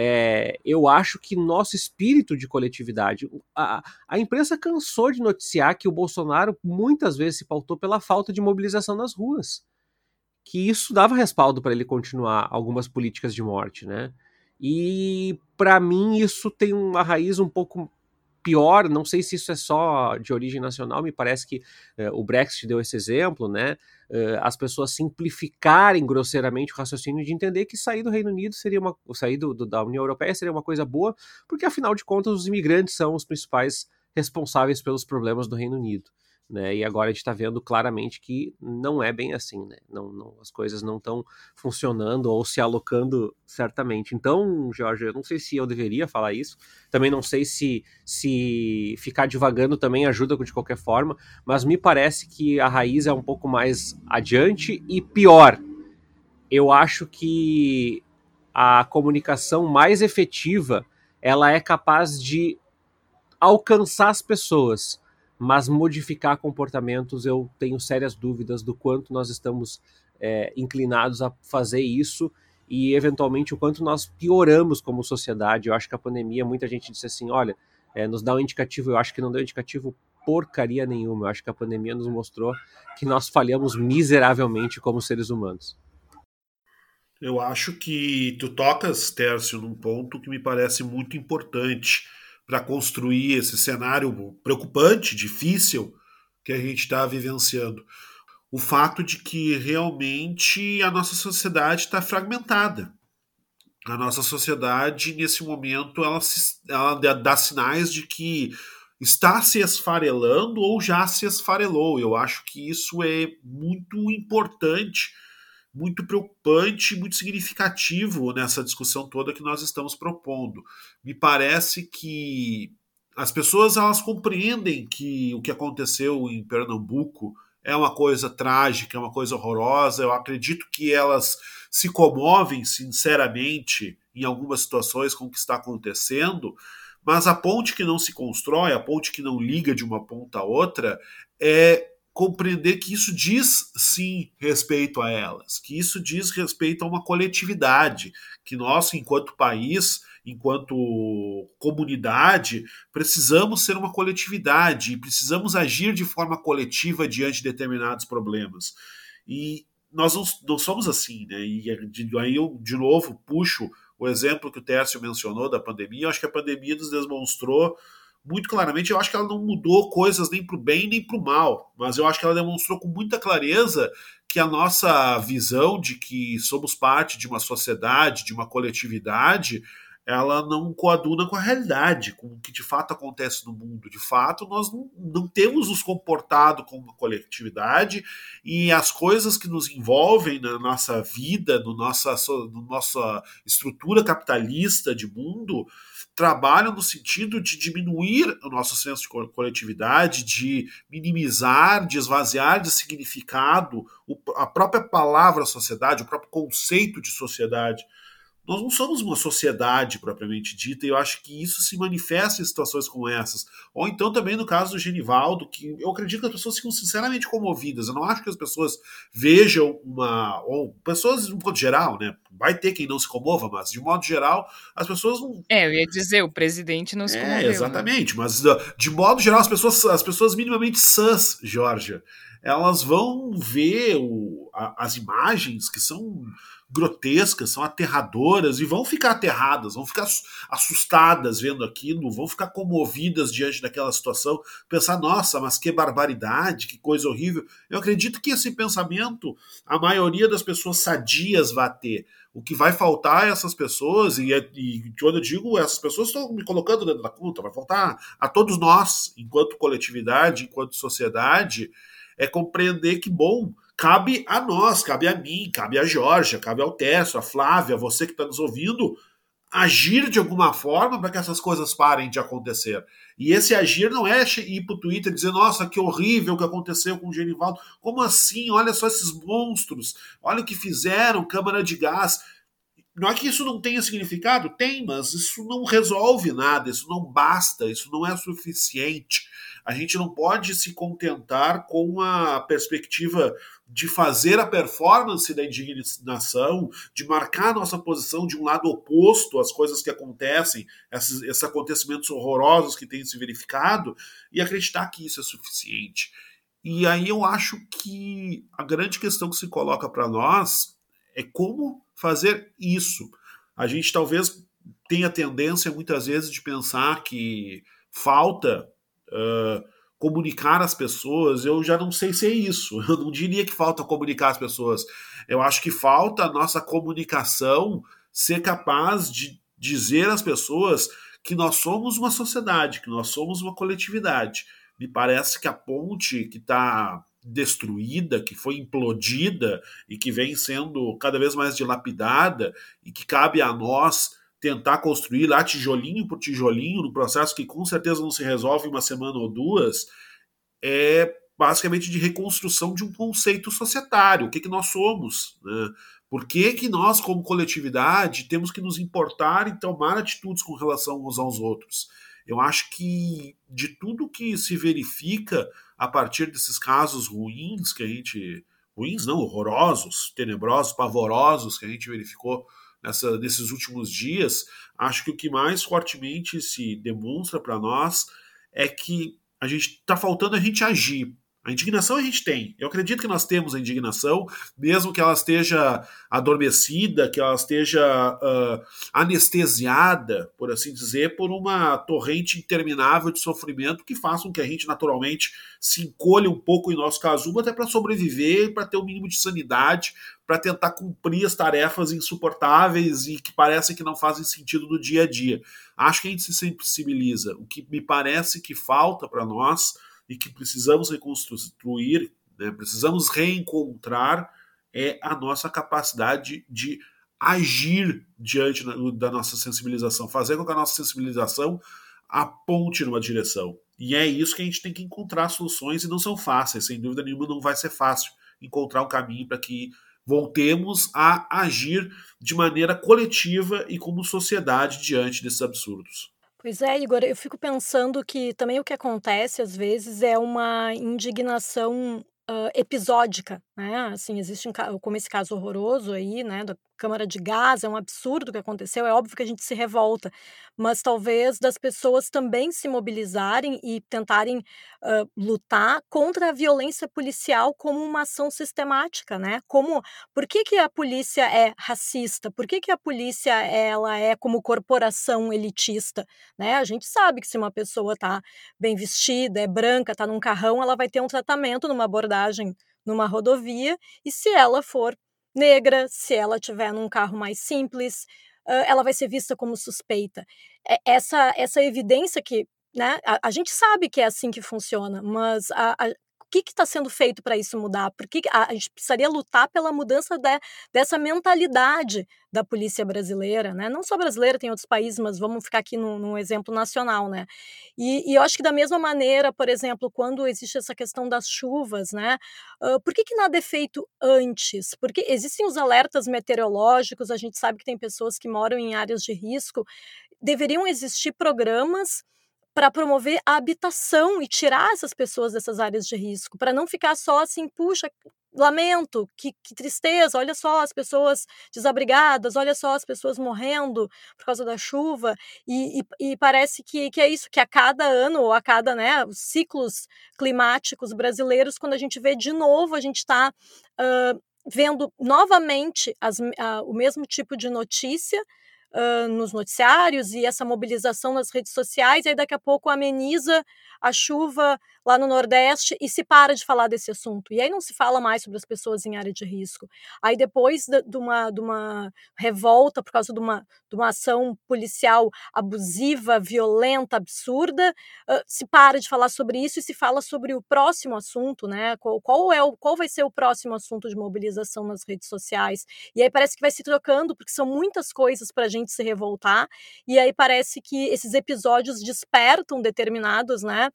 S4: é, eu acho que nosso espírito de coletividade. A, a imprensa cansou de noticiar que o Bolsonaro muitas vezes se pautou pela falta de mobilização nas ruas. Que isso dava respaldo para ele continuar algumas políticas de morte, né? E para mim isso tem uma raiz um pouco pior. Não sei se isso é só de origem nacional, me parece que é, o Brexit deu esse exemplo, né? uh, as pessoas simplificarem grosseiramente o raciocínio de entender que sair do Reino Unido seria uma sair do, do, da União Europeia seria uma coisa boa, porque afinal de contas os imigrantes são os principais responsáveis pelos problemas do Reino Unido. Né? E agora a gente está vendo claramente que não é bem assim, né? Não, não as coisas não estão funcionando ou se alocando certamente. Então, Jorge, eu não sei se eu deveria falar isso. Também não sei se se ficar divagando também ajuda de qualquer forma, mas me parece que a raiz é um pouco mais adiante e pior. Eu acho que a comunicação mais efetiva ela é capaz de alcançar as pessoas mas modificar comportamentos eu tenho sérias dúvidas do quanto nós estamos é, inclinados a fazer isso e eventualmente o quanto nós pioramos como sociedade. Eu acho que a pandemia, muita gente disse assim, olha, é, nos dá um indicativo, eu acho que não deu indicativo porcaria nenhuma. Eu acho que a pandemia nos mostrou que nós falhamos miseravelmente como seres humanos.
S3: Eu acho que tu tocas, Tércio, num ponto que me parece muito importante para construir esse cenário preocupante, difícil que a gente está vivenciando. O fato de que realmente a nossa sociedade está fragmentada. A nossa sociedade, nesse momento, ela, se, ela dá sinais de que está se esfarelando ou já se esfarelou. Eu acho que isso é muito importante muito preocupante, muito significativo nessa discussão toda que nós estamos propondo. Me parece que as pessoas elas compreendem que o que aconteceu em Pernambuco é uma coisa trágica, é uma coisa horrorosa. Eu acredito que elas se comovem sinceramente em algumas situações com o que está acontecendo, mas a ponte que não se constrói, a ponte que não liga de uma ponta a outra, é compreender que isso diz sim respeito a elas, que isso diz respeito a uma coletividade, que nós, enquanto país, enquanto comunidade, precisamos ser uma coletividade e precisamos agir de forma coletiva diante de determinados problemas. E nós não, não somos assim, né? E aí eu, de novo, puxo o exemplo que o Tércio mencionou da pandemia. Eu acho que a pandemia nos demonstrou muito claramente. Eu acho que ela não mudou coisas nem para o bem nem para o mal, mas eu acho que ela demonstrou com muita clareza que a nossa visão de que somos parte de uma sociedade, de uma coletividade, ela não coaduna com a realidade, com o que de fato acontece no mundo. De fato, nós não, não temos nos comportado como uma coletividade e as coisas que nos envolvem na nossa vida, no nossa, no nossa estrutura capitalista de mundo, trabalham no sentido de diminuir o nosso senso de coletividade, de minimizar, de esvaziar de significado a própria palavra sociedade, o próprio conceito de sociedade. Nós não somos uma sociedade propriamente dita, e eu acho que isso se manifesta em situações como essas. Ou então também no caso do Genivaldo, que eu acredito que as pessoas ficam sinceramente comovidas. Eu não acho que as pessoas vejam uma. Ou pessoas, de modo geral, né? Vai ter quem não se comova, mas de modo geral, as pessoas não.
S1: É, eu ia dizer, o presidente não se é, comoveu.
S3: É, exatamente, né? mas de modo geral, as pessoas, as pessoas minimamente sãs, Georgia, elas vão ver o, a, as imagens que são grotescas, são aterradoras e vão ficar aterradas, vão ficar assustadas vendo aquilo, vão ficar comovidas diante daquela situação, pensar, nossa, mas que barbaridade, que coisa horrível. Eu acredito que esse pensamento a maioria das pessoas sadias vai ter. O que vai faltar a essas pessoas, e, e quando eu digo essas pessoas, estou me colocando dentro da conta, vai faltar a todos nós, enquanto coletividade, enquanto sociedade, é compreender que, bom, cabe a nós, cabe a mim, cabe a Jorge, cabe ao Tércio, a Flávia, você que está nos ouvindo, agir de alguma forma para que essas coisas parem de acontecer. E esse agir não é ir para o Twitter e dizer, nossa, que horrível o que aconteceu com o Genivaldo. Como assim? Olha só esses monstros, olha o que fizeram, câmara de gás. Não é que isso não tenha significado? Tem, mas isso não resolve nada, isso não basta, isso não é suficiente. A gente não pode se contentar com a perspectiva de fazer a performance da indignação, de marcar nossa posição de um lado oposto às coisas que acontecem, esses, esses acontecimentos horrorosos que têm se verificado, e acreditar que isso é suficiente. E aí eu acho que a grande questão que se coloca para nós é como fazer isso. A gente talvez tenha tendência muitas vezes de pensar que falta. Uh, comunicar as pessoas, eu já não sei se é isso. Eu não diria que falta comunicar as pessoas. Eu acho que falta a nossa comunicação ser capaz de dizer às pessoas que nós somos uma sociedade, que nós somos uma coletividade. Me parece que a ponte que está destruída, que foi implodida e que vem sendo cada vez mais dilapidada e que cabe a nós tentar construir lá tijolinho por tijolinho, no processo que com certeza não se resolve em uma semana ou duas, é basicamente de reconstrução de um conceito societário. O que, que nós somos? Né? Por que, que nós, como coletividade, temos que nos importar e tomar atitudes com relação uns aos outros? Eu acho que de tudo que se verifica a partir desses casos ruins que a gente. ruins, não, horrorosos, tenebrosos, pavorosos que a gente verificou nessa, nesses últimos dias, acho que o que mais fortemente se demonstra para nós é que a gente está faltando a gente agir. A indignação a gente tem. Eu acredito que nós temos a indignação, mesmo que ela esteja adormecida, que ela esteja uh, anestesiada, por assim dizer, por uma torrente interminável de sofrimento que faça com que a gente naturalmente se encolha um pouco em nosso casulo, até para sobreviver, para ter o um mínimo de sanidade, para tentar cumprir as tarefas insuportáveis e que parecem que não fazem sentido no dia a dia. Acho que a gente se sensibiliza. O que me parece que falta para nós e que precisamos reconstruir, né, precisamos reencontrar é a nossa capacidade de agir diante da nossa sensibilização, fazer com que a nossa sensibilização aponte numa direção. E é isso que a gente tem que encontrar soluções e não são fáceis, sem dúvida nenhuma não vai ser fácil encontrar um caminho para que voltemos a agir de maneira coletiva e como sociedade diante desses absurdos.
S2: Pois é, Igor, eu fico pensando que também o que acontece às vezes é uma indignação uh, episódica, né? Assim, existe um, como esse caso horroroso aí, né, Câmara de Gás, é um absurdo o que aconteceu, é óbvio que a gente se revolta, mas talvez das pessoas também se mobilizarem e tentarem uh, lutar contra a violência policial como uma ação sistemática, né? Como, por que, que a polícia é racista? Por que, que a polícia ela é como corporação elitista, né? A gente sabe que se uma pessoa tá bem vestida, é branca, tá num carrão, ela vai ter um tratamento numa abordagem numa rodovia, e se ela for negra, se ela tiver num carro mais simples, ela vai ser vista como suspeita. É essa, essa evidência que né, a, a, gente sabe que é assim que funciona, mas a, a, que está sendo feito para isso mudar? Porque a, a, gente precisaria lutar pela mudança de, dessa mentalidade da polícia brasileira, né? Não só brasileira, tem outros países, mas vamos ficar aqui no, no exemplo nacional, né? E, e, eu acho que da mesma maneira, por exemplo, quando existe essa questão das chuvas, né? Uh, por que, que nada é feito antes? Porque existem os alertas meteorológicos, a gente sabe que tem pessoas que moram em áreas de risco, deveriam existir programas para promover a habitação e tirar essas pessoas dessas áreas de risco, para não ficar só assim, puxa, lamento, que, que, tristeza, olha só as pessoas desabrigadas, olha só as pessoas morrendo por causa da chuva, e, e, e, parece que, que é isso, que a cada ano, ou a cada, né, os ciclos climáticos brasileiros, quando a gente vê de novo, a gente está uh, vendo novamente as, uh, o mesmo tipo de notícia, uh, nos noticiários e essa mobilização nas redes sociais, e aí daqui a pouco ameniza a chuva lá no Nordeste e se para de falar desse assunto. E aí não se fala mais sobre as pessoas em área de risco. Aí depois de, de uma, de uma revolta por causa de uma, de uma ação policial abusiva, violenta, absurda, uh, se para de falar sobre isso e se fala sobre o próximo assunto, né? Qual, qual, é o, qual vai ser o próximo assunto de mobilização nas redes sociais? E aí parece que vai se trocando, porque são muitas coisas para a gente se revoltar, e aí parece que esses episódios despertam determinados, né,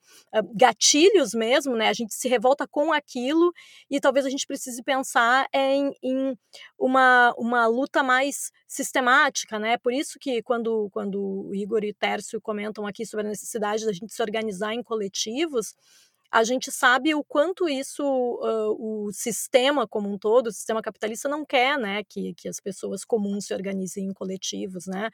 S2: gatilhos mesmo, né, a gente se revolta com aquilo, e talvez a gente precise pensar em, em uma, uma luta mais sistemática, né, por isso que quando, quando o Igor e o Tércio comentam aqui sobre a necessidade da gente se organizar em coletivos, a gente sabe o quanto isso, uh, o sistema como um todo, o sistema capitalista não quer, né, que, que as pessoas comuns se organizem em coletivos, né,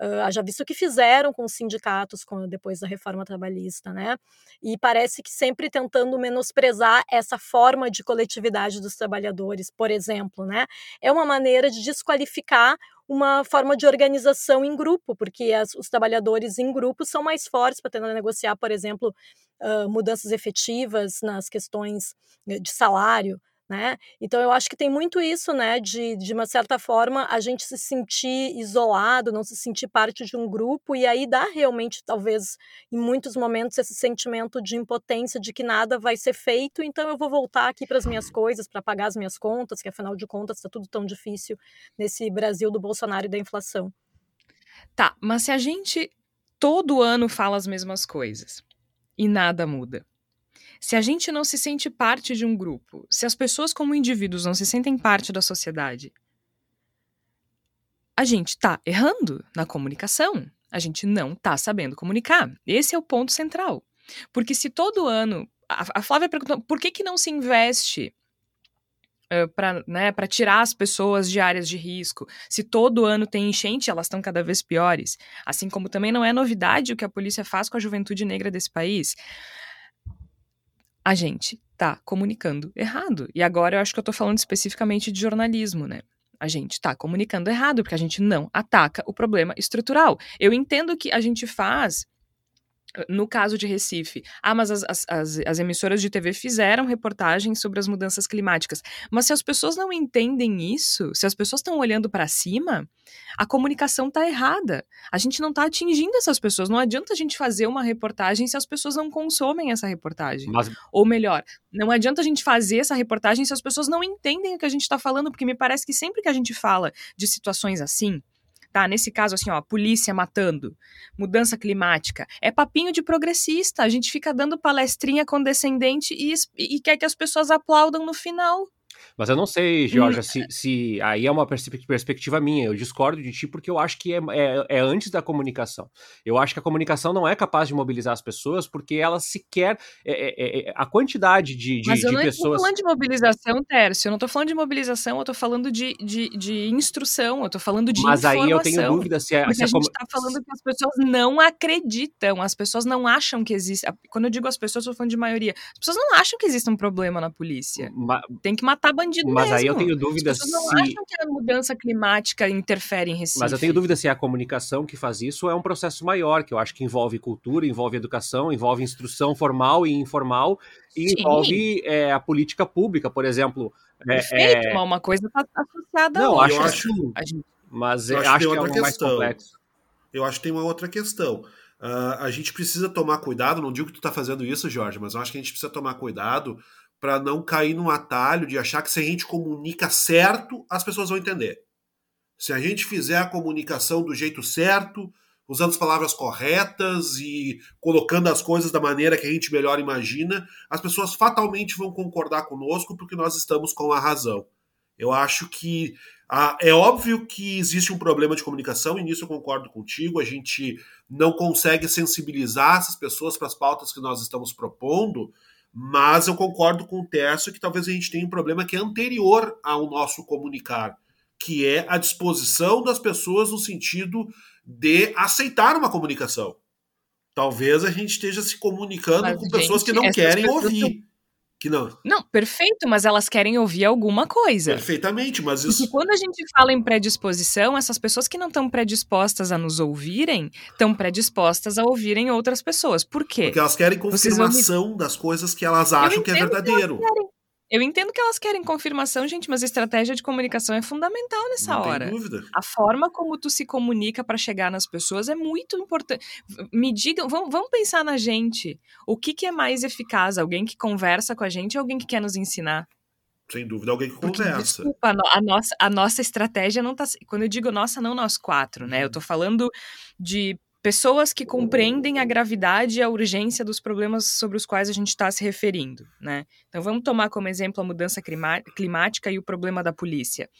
S2: uh, já visto o que fizeram com os sindicatos com, depois da reforma trabalhista, né, e parece que sempre tentando menosprezar essa forma de coletividade dos trabalhadores, por exemplo, né, é uma maneira de desqualificar uma forma de organização em grupo, porque as, os trabalhadores em grupo são mais fortes para tentar negociar, por exemplo, mudanças efetivas nas questões eh, de salário, né? Então eu acho que tem muito isso, né, de, de uma certa forma a gente se sentir isolado, não se sentir parte de um grupo e aí dá realmente talvez em muitos momentos esse sentimento de impotência de que nada vai ser feito, então eu vou voltar aqui para as minhas coisas, para pagar as minhas contas, que afinal de contas está tudo tão difícil nesse Brasil do Bolsonaro e da inflação.
S1: Tá, mas se a gente todo ano fala as mesmas coisas e nada muda, se a gente não se sente parte de um grupo, se as pessoas como indivíduos não se sentem parte da sociedade, a gente tá errando na comunicação. A gente não tá sabendo comunicar. Esse é o ponto central. Porque se todo ano. A Flávia perguntou por que, que não se investe para né, tirar as pessoas de áreas de risco. Se todo ano tem enchente, elas estão cada vez piores. Assim como também não é novidade o que a polícia faz com a juventude negra desse país a gente tá comunicando errado. E agora eu acho que eu tô falando especificamente de jornalismo, né? A gente tá comunicando errado, porque a gente não ataca o problema estrutural. Eu entendo que a gente faz no caso de Recife, ah, mas as, as, as, emissoras de TV fizeram reportagens sobre as mudanças climáticas. Mas se as pessoas não entendem isso, se as pessoas estão olhando para cima, a comunicação está errada. A gente não está atingindo essas pessoas. Não adianta a gente fazer uma reportagem se as pessoas não consomem essa reportagem. Mas... Ou melhor, não adianta a gente fazer essa reportagem se as pessoas não entendem o que a gente está falando, porque me parece que sempre que a gente fala de situações assim, tá? Nesse caso, assim, ó, polícia matando, mudança climática. É papinho de progressista. A gente fica dando palestrinha condescendente e, e quer que as pessoas aplaudam no final.
S4: Mas eu não sei, Georgia, hum. se, se aí é uma perspectiva minha. Eu discordo de ti porque eu acho que é, é, é, antes da comunicação. Eu acho que a comunicação não é capaz de mobilizar as pessoas porque ela sequer. É, é, é a quantidade de, de,
S1: Mas eu
S4: de
S1: não
S4: pessoas.
S1: estou falando de mobilização, Tércio. Eu não estou falando de mobilização, eu estou falando de, de, de, instrução, eu estou falando de
S4: Mas
S1: informação.
S4: aí eu tenho dúvida se é.
S1: Porque
S4: se
S1: a, gente está falando que as pessoas não acreditam, as pessoas não acham que existe. Quando eu digo as pessoas, eu estou falando de maioria. As pessoas não acham que existe um problema na polícia. Ma... Tem que matar bandido
S4: Mas
S1: mesmo.
S4: aí eu tenho dúvida
S1: As pessoas
S4: se.
S1: não acham que a mudança climática interfere em Recife.
S4: Mas eu tenho dúvida se a comunicação que faz isso é um processo maior, que eu acho que envolve cultura, envolve educação, envolve instrução formal e informal, e Sim. envolve é, a política pública, por exemplo.
S1: É, Perfeito, é... mas uma coisa está associada
S4: não,
S1: a
S4: outra.
S3: Eu acho,
S4: gente... Mas eu acho, acho que, é algo mais complexo.
S3: Eu acho que tem uma outra questão. Uh, a gente precisa tomar cuidado, não digo que tu está fazendo isso, Jorge, mas eu acho que a gente precisa tomar cuidado para não cair num atalho de achar que se a gente comunica certo, as pessoas vão entender. Se a gente fizer a comunicação do jeito certo, usando as palavras corretas e colocando as coisas da maneira que a gente melhor imagina, as pessoas fatalmente vão concordar conosco porque nós estamos com a razão. Eu acho que ah, é óbvio que existe um problema de comunicação, e nisso eu concordo contigo. A gente não consegue sensibilizar essas pessoas para as pautas que nós estamos propondo, mas eu concordo com o Tércio que talvez a gente tenha um problema que é anterior ao nosso comunicar, que é a disposição das pessoas no sentido de aceitar uma comunicação. Talvez a gente esteja se comunicando mas, com pessoas gente, que não querem ouvir. Que não.
S1: Não, perfeito, mas elas querem ouvir alguma coisa.
S3: Perfeitamente, mas isso.
S1: Porque quando a gente fala em predisposição, essas pessoas que não estão predispostas a nos ouvirem, estão predispostas a ouvirem outras pessoas. Por quê?
S3: Porque elas querem confirmação me... das coisas que elas acham que é verdadeiro. Que
S1: eu entendo que elas querem confirmação, gente, mas a estratégia de comunicação é fundamental nessa
S3: Não
S1: hora.
S3: Tem dúvida.
S1: A forma como tu se comunica para chegar nas pessoas é muito importante. Me digam, vamos, vamos pensar na gente. O que, que é mais eficaz? Alguém que conversa com a gente ou alguém que quer nos ensinar?
S3: Sem dúvida, alguém que Porque, conversa.
S1: Desculpa, a, nossa, a nossa estratégia não tá. Quando eu digo nossa, não nós quatro, né? Eu tô falando de pessoas que compreendem a gravidade e a urgência dos problemas sobre os quais a gente está se referindo, né? Então vamos tomar como exemplo a mudança climática e o problema da polícia.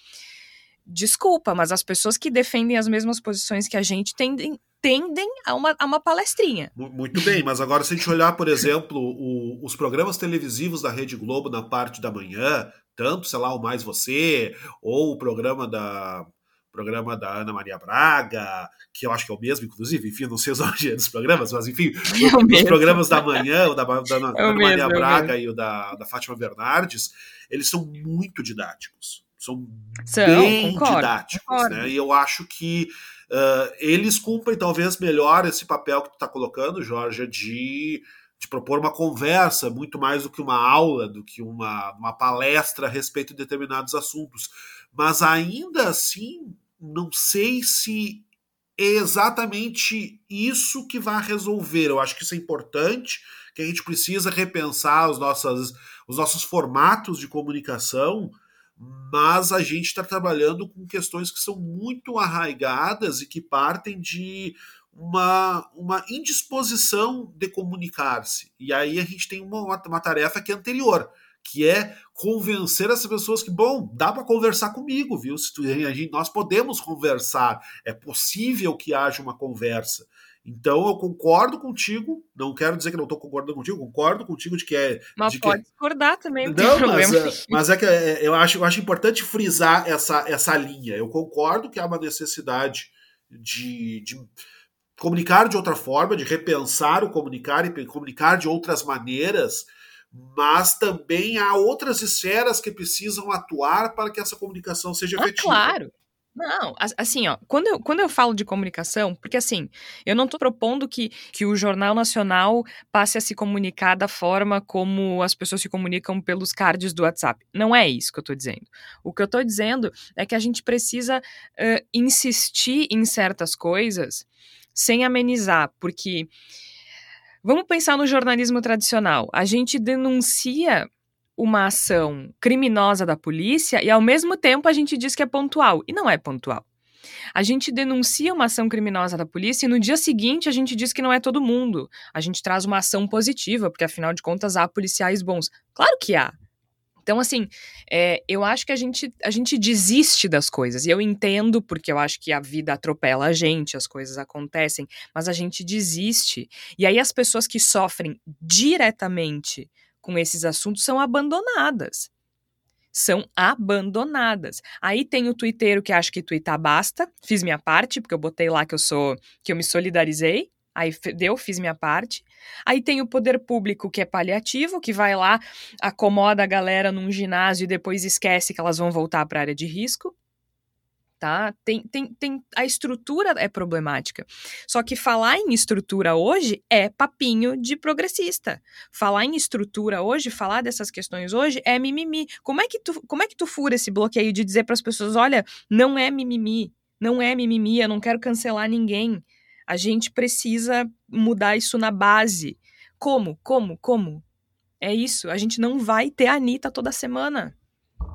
S1: Desculpa, mas as pessoas que defendem as mesmas posições que a gente tendem, tendem a, uma, a uma palestrinha.
S3: Muito bem, mas agora se a gente olhar, por exemplo, o, os programas televisivos da Rede Globo na parte da manhã, tanto, sei lá, o Mais Você, ou o programa da programa da Ana Maria Braga, que eu acho que é o mesmo, inclusive, enfim, não sei os nomes dos programas, mas enfim, é os mesmo. programas da manhã, o da, da, da é Ana mesmo, Maria é Braga e o da, da Fátima Bernardes, eles são muito didáticos. São, são bem concordo, didáticos, concordo. né? E eu acho que uh, eles cumprem talvez melhor esse papel que tu está colocando, Jorge, de de propor uma conversa muito mais do que uma aula, do que uma, uma palestra a respeito de determinados assuntos. Mas ainda assim, não sei se é exatamente isso que vai resolver. Eu acho que isso é importante, que a gente precisa repensar os nossos, os nossos formatos de comunicação, mas a gente está trabalhando com questões que são muito arraigadas e que partem de uma, uma indisposição de comunicar-se. E aí a gente tem uma, uma tarefa que é anterior, que é convencer essas pessoas que, bom, dá para conversar comigo, viu? Se tu, a gente, nós podemos conversar, é possível que haja uma conversa. Então eu concordo contigo, não quero dizer que não estou concordando contigo, concordo contigo de que é.
S1: Mas
S3: de
S1: pode
S3: que...
S1: discordar também, não,
S3: não mas, é, mas, é, que é, eu, acho, eu acho importante frisar essa, essa linha. Eu concordo que há uma necessidade de, de comunicar de outra forma, de repensar o comunicar e comunicar de outras maneiras mas também há outras esferas que precisam atuar para que essa comunicação seja ah, efetiva.
S1: Claro. Não, assim, ó, quando eu, quando eu falo de comunicação, porque assim, eu não estou propondo que, que o Jornal Nacional passe a se comunicar da forma como as pessoas se comunicam pelos cards do WhatsApp. Não é isso que eu estou dizendo. O que eu estou dizendo é que a gente precisa uh, insistir em certas coisas sem amenizar, porque Vamos pensar no jornalismo tradicional. A gente denuncia uma ação criminosa da polícia e ao mesmo tempo a gente diz que é pontual. E não é pontual. A gente denuncia uma ação criminosa da polícia e no dia seguinte a gente diz que não é todo mundo. A gente traz uma ação positiva, porque afinal de contas há policiais bons. Claro que há. Então, assim, é, eu acho que a gente, a gente desiste das coisas. E eu entendo, porque eu acho que a vida atropela a gente, as coisas acontecem, mas a gente desiste. E aí as pessoas que sofrem diretamente com esses assuntos são abandonadas são abandonadas. Aí tem o twitteiro que acha que twittar basta, fiz minha parte, porque eu botei lá que eu sou, que eu me solidarizei, aí deu, fiz minha parte. Aí tem o poder público que é paliativo, que vai lá, acomoda a galera num ginásio e depois esquece que elas vão voltar para a área de risco tá? Tem, tem, tem, a estrutura é problemática. Só que falar em estrutura hoje é papinho de progressista. Falar em estrutura hoje, falar dessas questões hoje é mimimi. Como é que tu, como é que tu fura esse bloqueio de dizer para as pessoas, olha, não é mimimi, não é mimimi, eu não quero cancelar ninguém. A gente precisa mudar isso na base. Como? Como? Como? É isso. A gente não vai ter a Anitta toda semana.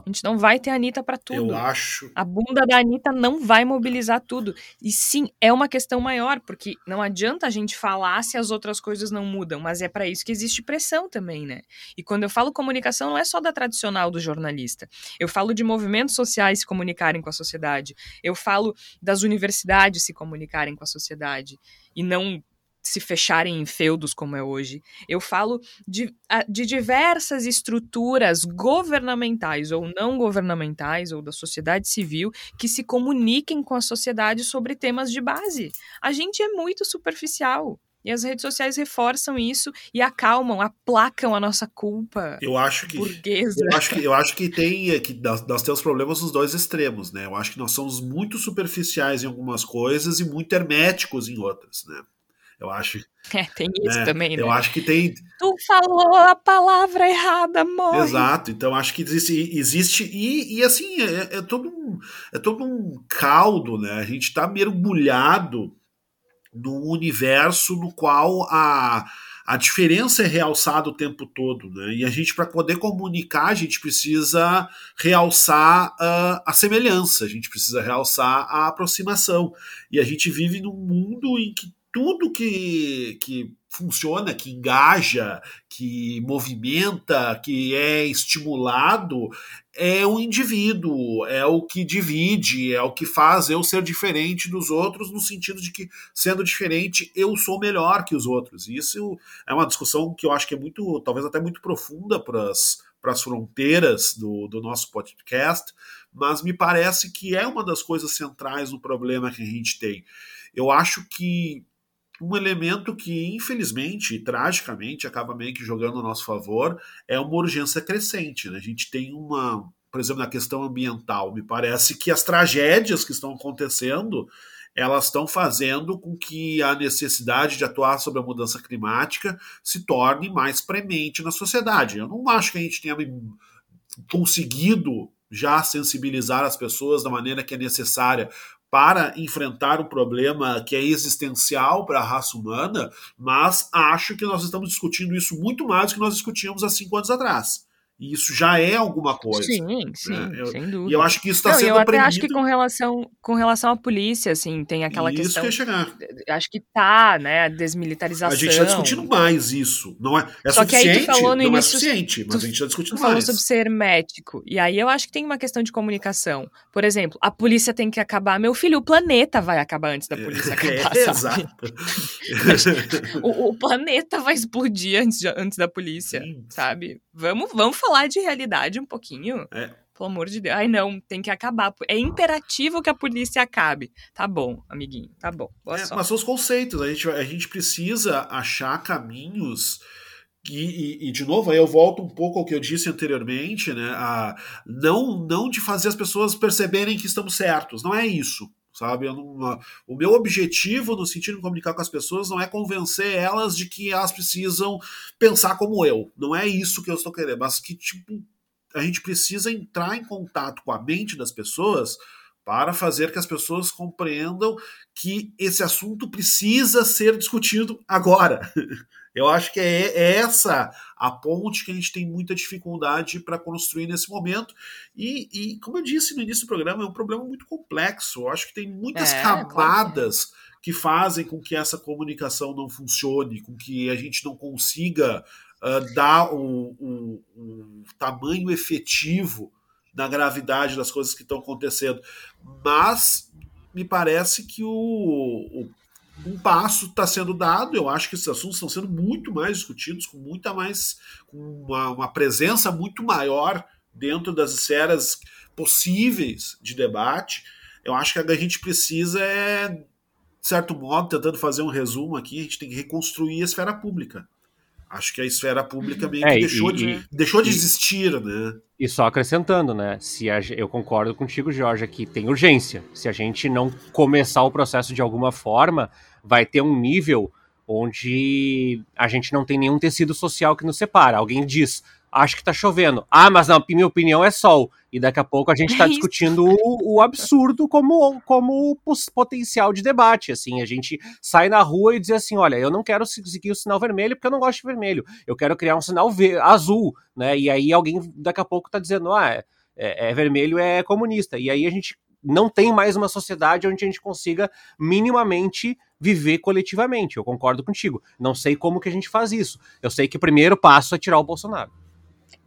S1: A gente não vai ter a Anitta para tudo.
S3: Eu acho.
S1: A bunda da Anitta não vai mobilizar tudo. E sim, é uma questão maior, porque não adianta a gente falar se as outras coisas não mudam, mas é para isso que existe pressão também, né? E quando eu falo comunicação, não é só da tradicional do jornalista. Eu falo de movimentos sociais se comunicarem com a sociedade. Eu falo das universidades se comunicarem com a sociedade. E não se fecharem em feudos como é hoje. Eu falo de, de diversas estruturas governamentais ou não governamentais ou da sociedade civil que se comuniquem com a sociedade sobre temas de base. A gente é muito superficial. E as redes sociais reforçam isso e acalmam, aplacam a nossa culpa.
S3: Eu acho que
S1: burguesa.
S3: Eu acho que eu acho que tem que nós, nós temos problemas nos dois extremos, né? Eu acho que nós somos muito superficiais em algumas coisas e muito herméticos em outras, né? Eu acho.
S1: É, tem isso
S3: né?
S1: também, né?
S3: Eu acho que tem.
S1: Tu falou a palavra errada, morre.
S3: Exato. Então acho que existe, existe e, e assim é, é, todo um é todo um caldo, né? A gente está mergulhado num universo no qual a a diferença é realçada o tempo todo, né? E a gente, para poder comunicar, a gente precisa realçar uh, a semelhança, a gente precisa realçar a aproximação. E a gente vive num mundo em que tudo que, que funciona, que engaja, que movimenta, que é estimulado, é o indivíduo, é o que divide, é o que faz eu ser diferente dos outros, no sentido de que, sendo diferente, eu sou melhor que os outros. Isso é uma discussão que eu acho que é muito, talvez até muito profunda para as fronteiras do, do nosso podcast, mas me parece que é uma das coisas centrais no problema que a gente tem. Eu acho que um elemento que, infelizmente e tragicamente, acaba meio que jogando a nosso favor é uma urgência crescente. Né? A gente tem uma, por exemplo, na questão ambiental, me parece que as tragédias que estão acontecendo elas estão fazendo com que a necessidade de atuar sobre a mudança climática se torne mais premente na sociedade. Eu não acho que a gente tenha conseguido já sensibilizar as pessoas da maneira que é necessária para enfrentar um problema que é existencial para a raça humana, mas acho que nós estamos discutindo isso muito mais do que nós discutíamos há cinco anos atrás. E isso já é alguma coisa.
S1: Sim, né? sim, eu, sem dúvida.
S3: E eu acho que isso está sendo
S1: eu
S3: até
S1: acho que com relação, com relação à polícia, assim, tem aquela
S3: isso
S1: questão...
S3: que chegar.
S1: Acho que tá, né, a desmilitarização.
S3: A gente está discutindo mais isso. Não é, é
S1: Só que aí tu falou no
S3: não
S1: início,
S3: é suficiente, mas a gente está discutindo
S1: tu falou
S3: mais.
S1: sobre ser hermético. E aí eu acho que tem uma questão de comunicação. Por exemplo, a polícia tem que acabar. Meu filho, o planeta vai acabar antes da polícia acabar,
S3: é? Exato.
S1: o, o planeta vai explodir antes, de, antes da polícia,
S3: Sim.
S1: sabe? Vamos, vamos falar de realidade um pouquinho.
S3: É.
S1: Pelo amor de Deus. Ai, não, tem que acabar. É imperativo que a polícia acabe. Tá bom, amiguinho, tá bom.
S3: É, mas são os conceitos. A gente, a gente precisa achar caminhos. E, e- e, de novo, aí eu volto um pouco ao que eu disse anteriormente, né? A, não, não de fazer as pessoas perceberem que estamos certos. Não é isso. Sabe? Não- o meu objetivo no sentido de comunicar com as pessoas não é convencer elas de que elas precisam pensar como eu. Não é isso que eu estou querendo, mas que tipo, a gente precisa entrar em contato com a mente das pessoas para fazer que as pessoas compreendam que esse assunto precisa ser discutido agora. Eu acho que é, é essa a ponte que a gente tem muita dificuldade para construir nesse momento. E, e, como eu disse no início do programa, é um problema muito complexo. Eu acho que tem muitas é, camadas claro que, fazem com que essa comunicação não funcione, com que a gente não consiga uh, dar o, tamanho efetivo na gravidade das coisas que estão acontecendo. Mas me parece que o, o um passo está sendo dado. Eu acho que esses assuntos estão sendo muito mais discutidos, com muita mais, com uma, uma presença muito maior dentro das esferas possíveis de debate. Eu acho que a gente precisa é, de certo modo, tentando fazer um resumo aqui, a gente tem que reconstruir a esfera pública. Acho que a esfera pública meio é, que deixou, e, de, e, deixou de existir, né?
S4: E só acrescentando, né? Se a, eu concordo contigo, Jorge, que tem urgência. Se a gente não começar o processo de alguma forma, vai ter um nível onde a gente não tem nenhum tecido social que nos separa. Alguém diz, acho que tá chovendo. Ah, mas na minha opinião é sol. E daqui a pouco a gente está é discutindo o, o, absurdo como, como potencial de debate. Assim, a gente sai na rua e diz assim: olha, eu não quero seguir o sinal vermelho porque eu não gosto de vermelho. Eu quero criar um sinal azul, né? E aí alguém daqui a pouco está dizendo: ah, é, é, é vermelho, é comunista. E aí a gente não tem mais uma sociedade onde a gente consiga minimamente viver coletivamente. Eu concordo contigo. Não sei como que a gente faz isso. Eu sei que o primeiro passo é tirar o Bolsonaro.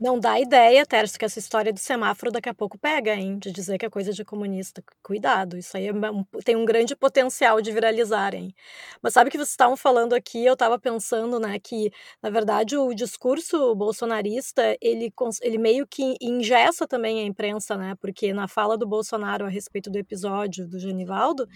S2: Não dá ideia, Tércio, que essa história do semáforo daqui a pouco pega, hein? De dizer que é coisa de comunista. Cuidado, isso aí é um, tem um grande potencial de viralizar, hein? Mas sabe que vocês estavam falando aqui, eu estava pensando, né, que, na verdade, o discurso bolsonarista, ele, ele meio que ingessa também a imprensa, né? Porque na fala do Bolsonaro a respeito do episódio do Genivaldo,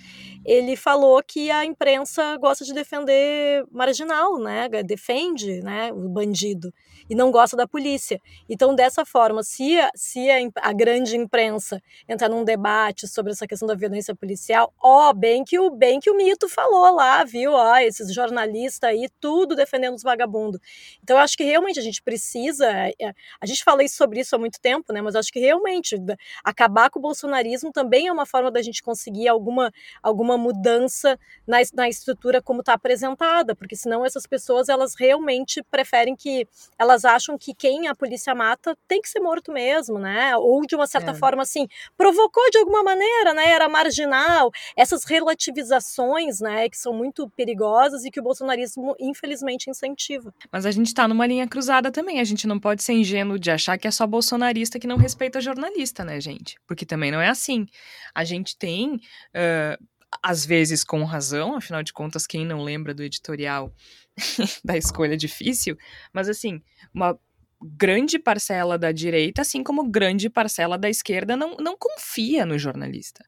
S2: ele falou que a imprensa gosta de defender marginal, né? Defende, né, o bandido e não gosta da polícia. Então, dessa forma, se, a, se a, a, grande imprensa entrar num debate sobre essa questão da violência policial, ó, bem que o bem que o mito falou lá, viu? Ó, esses jornalistas aí, tudo defendendo os vagabundos. Então, eu acho que realmente a gente precisa. É, a gente fala sobre isso há muito tempo, né? Mas acho que realmente acabar com o bolsonarismo também é uma forma da gente conseguir alguma, alguma mudança na, na estrutura como está apresentada, porque senão essas pessoas elas realmente preferem que elas acham que quem a polícia polícia mata tem que ser morto mesmo, né? Ou de uma certa é. forma assim, provocou de alguma maneira, né? Era marginal. Essas relativizações, né, que são muito perigosas e que o bolsonarismo infelizmente incentiva.
S1: Mas a gente está numa linha cruzada também. A gente não pode ser ingênuo de achar que é só bolsonarista que não respeita jornalista, né, gente? Porque também não é assim. A gente tem uh, às vezes com razão, afinal de contas, quem não lembra do editorial da escolha difícil, mas assim, uma grande parcela da direita, assim como grande parcela da esquerda, não, não confia no jornalista.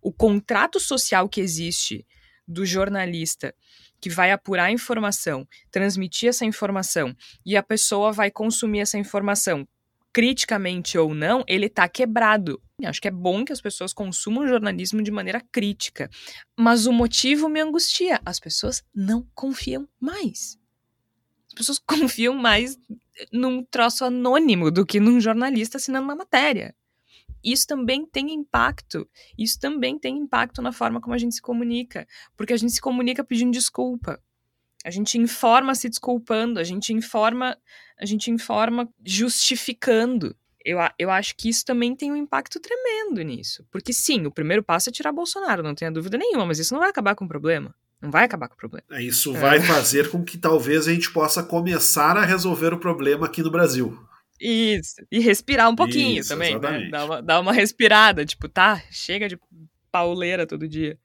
S1: O contrato social que existe do jornalista que vai apurar a informação, transmitir essa informação e a pessoa vai consumir essa informação criticamente ou não, ele está quebrado. Acho que é bom que as pessoas consumam jornalismo de maneira crítica, mas o motivo me angustia. As pessoas não confiam mais. As pessoas confiam mais num troço anônimo do que num jornalista assinando uma matéria. Isso também tem impacto. Isso também tem impacto na forma como a gente se comunica, porque a gente se comunica pedindo desculpa. A gente informa se desculpando, a gente informa, a gente informa justificando. Eu, eu acho que isso também tem um impacto tremendo nisso. Porque sim, o primeiro passo é tirar Bolsonaro, não tenha dúvida nenhuma, mas isso não vai acabar com o problema. Não vai acabar com o problema.
S3: É, isso é. vai fazer com que talvez a gente possa começar a resolver o problema aqui no Brasil.
S1: Isso. E respirar um pouquinho Isso, também, né? Dar uma, dar uma respirada, tipo, tá, chega de pauleira todo dia.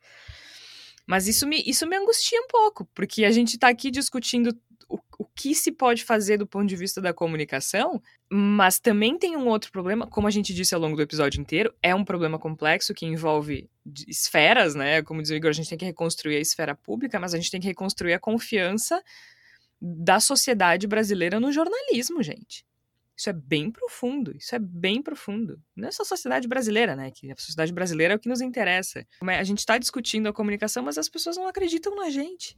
S1: Mas isso me, isso me angustia um pouco, porque a gente tá aqui discutindo o, o que se pode fazer do ponto de vista da comunicação, mas também tem um outro problema, como a gente disse ao longo do episódio inteiro, é um problema complexo que envolve esferas, né? Como diz o Igor, a gente tem que reconstruir a esfera pública, mas a gente tem que reconstruir a confiança da sociedade brasileira no jornalismo, gente. Isso é bem profundo, isso é bem profundo. Não é só a sociedade brasileira, né? Que a sociedade brasileira é o que nos interessa. A gente está discutindo a comunicação, mas as pessoas não acreditam na gente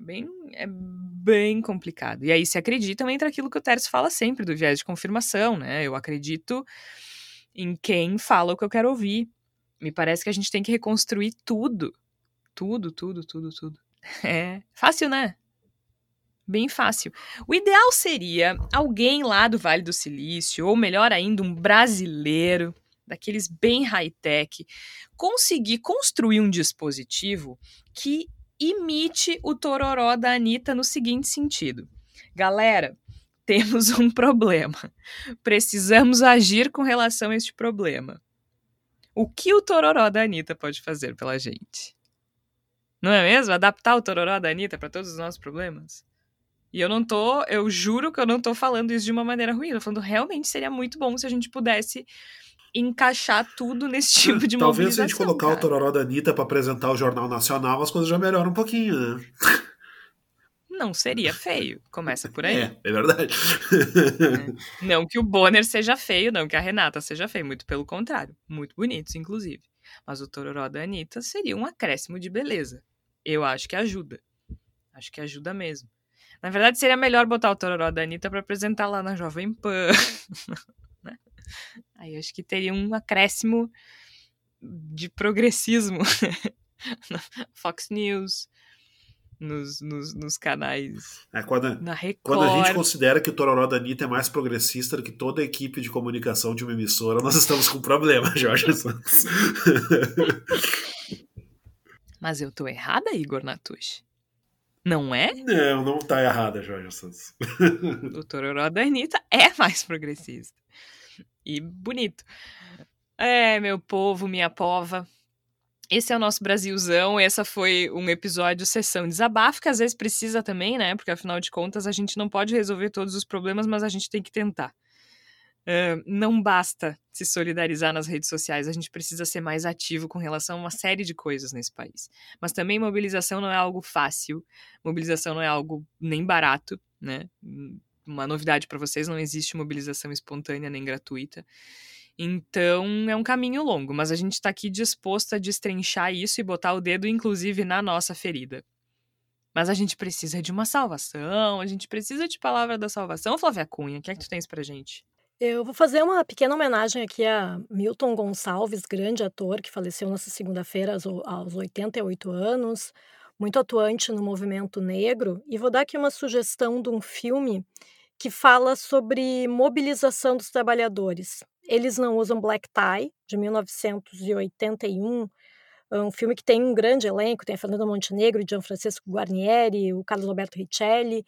S1: bem, é bem complicado. E aí se acreditam entra aquilo que o Tércio fala sempre, do viés de confirmação, né? Eu acredito em quem fala o que eu quero ouvir. Me parece que a gente tem que reconstruir tudo. Tudo, tudo, tudo, tudo. É fácil, né? bem fácil. O ideal seria alguém lá do Vale do Silício, ou melhor ainda, um brasileiro, daqueles bem high-tech, conseguir construir um dispositivo que imite o tororó da Anitta no seguinte sentido. Galera, temos um problema. Precisamos agir com relação a este problema. O que o tororó da Anitta pode fazer pela gente? Não é mesmo? Adaptar o tororó da Anitta para todos os nossos problemas? E eu não tô, eu juro que eu não tô falando isso de uma maneira ruim. Eu tô falando realmente seria muito bom se a gente pudesse encaixar tudo nesse tipo de
S3: Talvez se a gente colocar
S1: cara.
S3: o Tororó da Anitta pra apresentar o Jornal Nacional, as coisas já melhoram um pouquinho, né?
S1: Não seria feio. Começa por aí.
S3: É, é verdade.
S1: Não que o Bonner seja feio, não que a Renata seja feia, muito pelo contrário. Muito bonitos, inclusive. Mas o Tororó da Anitta seria um acréscimo de beleza. Eu acho que ajuda. Acho que ajuda mesmo. Na verdade, seria melhor botar o Tororó da Anitta pra apresentar lá na Jovem Pan. Aí eu acho que teria um acréscimo de progressismo. na Fox News, nos, nos, nos canais
S3: É, quando,
S1: na Record.
S3: quando a gente considera que o Tororó da Anitta é mais progressista do que toda a equipe de comunicação de uma emissora, nós estamos com um problema, Jorge Santos.
S1: Mas eu tô errada, Igor Natush? Não é?
S3: Não, não tá errada, Jorge Santos.
S1: O Tororó da Anitta é mais progressista. E bonito. É, meu povo, minha pova. Esse é o nosso Brasilzão. Essa foi um episódio sessão desabafo, que às vezes precisa também, né? Porque afinal de contas a gente não pode resolver todos os problemas, mas a gente tem que tentar. Uh, não basta se solidarizar nas redes sociais, a gente precisa ser mais ativo com relação a uma série de coisas nesse país. Mas também mobilização não é algo fácil, mobilização não é algo nem barato, né? Uma novidade para vocês, não existe mobilização espontânea nem gratuita. Então é um caminho longo, mas a gente está aqui disposto a destrinchar isso e botar o dedo, inclusive, na nossa ferida. Mas a gente precisa de uma salvação, a gente precisa de palavra da salvação. Flávia Cunha, o que é que tu tens pra gente?
S2: Eu vou fazer uma pequena homenagem aqui a Milton Gonçalves, grande ator que faleceu nessa segunda-feira aos, aos 88 anos, muito atuante no movimento negro, e vou dar aqui uma sugestão de um filme que fala sobre mobilização dos trabalhadores. Eles não usam black tie, de 1981, um filme que tem um grande elenco, tem a Fernanda Montenegro, Gianfrancesco Guarnieri, o Carlos Alberto Richelli,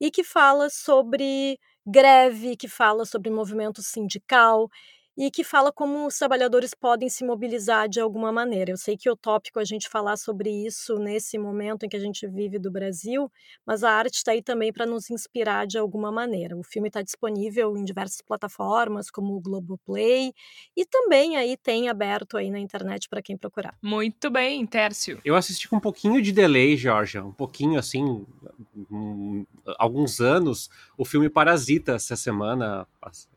S2: e que fala sobre greve, que fala sobre movimento sindical e que fala como os trabalhadores podem se mobilizar de alguma maneira. Eu sei que é utópico a gente falar sobre isso nesse momento em que a gente vive do Brasil, mas a arte está aí também para nos inspirar de alguma maneira. O filme está disponível em diversas plataformas, como o Globoplay, e também aí tem aberto aí na internet para quem procurar.
S1: Muito bem, Tércio.
S4: Eu assisti com um pouquinho de delay, Georgia, um pouquinho assim, um, alguns anos, o filme Parasita essa semana,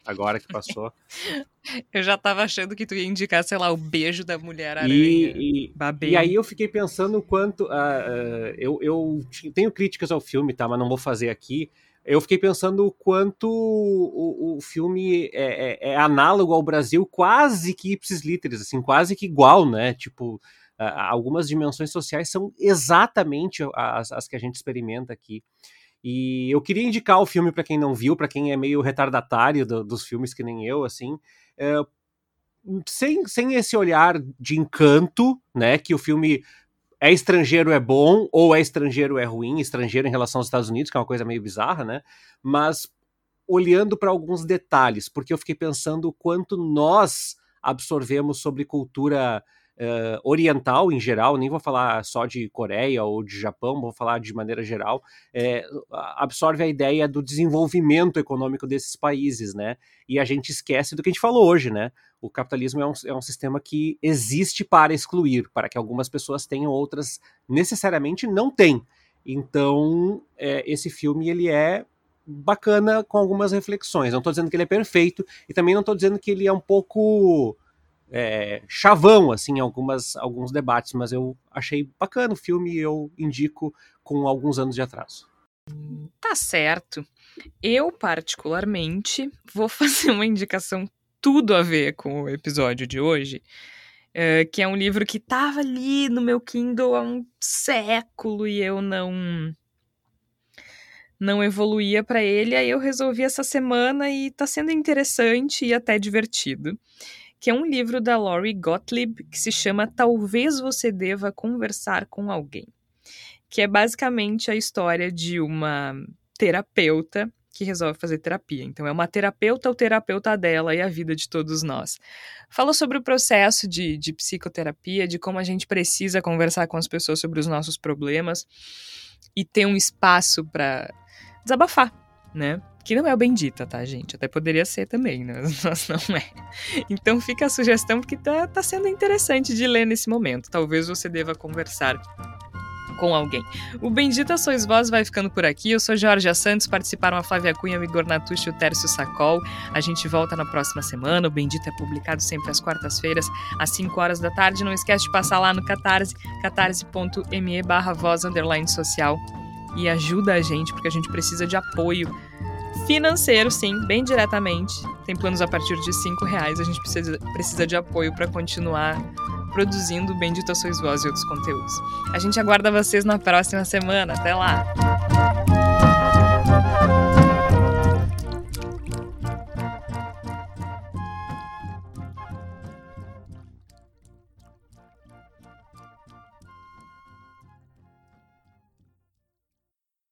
S4: agora que passou.
S1: Eu já tava achando que tu ia indicar, sei lá, o beijo da mulher-aranha.
S4: E, e, e, aí eu fiquei pensando o quanto. Uh, uh, eu, eu tenho críticas ao filme, tá? Mas não vou fazer aqui. Eu fiquei pensando o quanto o, o filme é, é, é, análogo ao Brasil, quase que ipsis literis, assim, quase que igual, né? Tipo, algumas dimensões sociais são exatamente as, as que a gente experimenta aqui. E eu queria indicar o filme para quem não viu, para quem é meio retardatário do, dos filmes que nem eu, assim, é, sem, sem esse olhar de encanto, né, que o filme é estrangeiro é bom ou é estrangeiro é ruim, estrangeiro em relação aos Estados Unidos, que é uma coisa meio bizarra, né, mas olhando para alguns detalhes, porque eu fiquei pensando o quanto nós absorvemos sobre cultura uh, oriental em geral, nem vou falar só de Coreia ou de Japão, vou falar de maneira geral, é, absorve a ideia do desenvolvimento econômico desses países, né? E a gente esquece do que a gente falou hoje, né? O capitalismo é um, é um sistema que existe para excluir, para que algumas pessoas tenham, outras necessariamente não têm. Então, é, esse filme ele é bacana com algumas reflexões. Não estou dizendo que ele é perfeito e também não estou dizendo que ele é um pouco é, chavão assim algumas alguns debates, mas eu achei bacana o filme e eu indico com alguns anos de atraso.
S1: Tá certo. Eu particularmente vou fazer uma indicação tudo a ver com o episódio de hoje. É, que é um livro que tava ali no meu Kindle há um século e eu não não evoluía para ele, aí eu resolvi essa semana e tá sendo interessante e até divertido. Que é um livro da Laurie Gottlieb que se chama Talvez Você Deva Conversar com Alguém. Que é basicamente a história de uma terapeuta que resolve fazer terapia. Então, é uma terapeuta ou terapeuta dela e a vida de todos nós. Falou sobre o processo de, de psicoterapia, de como a gente precisa conversar com as pessoas sobre os nossos problemas e ter um espaço para desabafar, né? Que não é o Bendita, tá, gente? Até poderia ser também, né? mas não é. Então fica a sugestão porque tá, tá sendo interessante de ler nesse momento. Talvez você deva conversar com alguém. O Bendita Sois Vós vai ficando por aqui. Eu sou Jorge Santos, participaram a Flávia Cunha, o Igor Natucci e o Tércio Sacol. A gente volta na próxima semana. O Bendita é publicado sempre às quartas-feiras, às 5 horas da tarde. Não esquece de passar lá no Catarse, catarse.me barra voz social e ajuda a gente, porque a gente precisa de apoio financeiro, sim, bem diretamente. Tem planos a partir de 5 reais. A gente precisa, precisa de apoio para continuar produzindo Bendita Sois Voz e outros conteúdos. A gente aguarda vocês na próxima semana. Até lá!